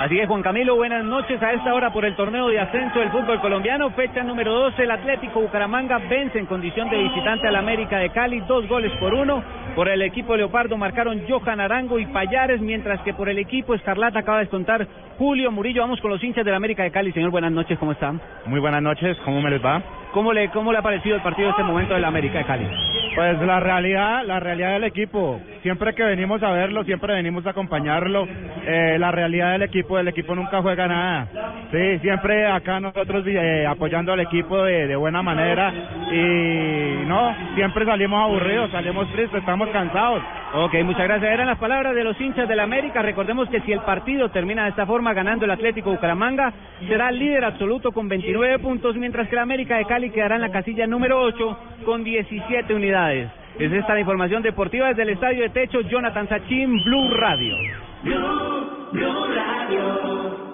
Así es, Juan Camilo, buenas noches a esta hora por el torneo de ascenso del fútbol colombiano. Fecha número 12, el Atlético Bucaramanga vence en condición de visitante al América de Cali, dos goles por uno. Por el equipo Leopardo marcaron Johan Arango y Payares, mientras que por el equipo Escarlata acaba de descontar Julio Murillo. Vamos con los hinchas del América de Cali. Señor, buenas noches, ¿cómo están? Muy buenas noches, ¿cómo me les va? ¿Cómo le, cómo le ha parecido el partido este momento del América de Cali? Pues la realidad, la realidad del equipo. Siempre que venimos a verlo, siempre venimos a acompañarlo. Eh, la realidad del equipo, el equipo nunca juega nada. Sí, siempre acá nosotros eh, apoyando al equipo de, de buena manera y no, siempre salimos aburridos, salimos tristes, estamos cansados. Ok, muchas gracias. Eran las palabras de los hinchas del América. Recordemos que si el partido termina de esta forma ganando el Atlético Bucaramanga, será líder absoluto con 29 puntos, mientras que el América de Cali quedará en la casilla número 8 con 17 unidades. Es esta la información deportiva desde el Estadio de Techo, Jonathan Sachin, Blue Radio. Blue Radio.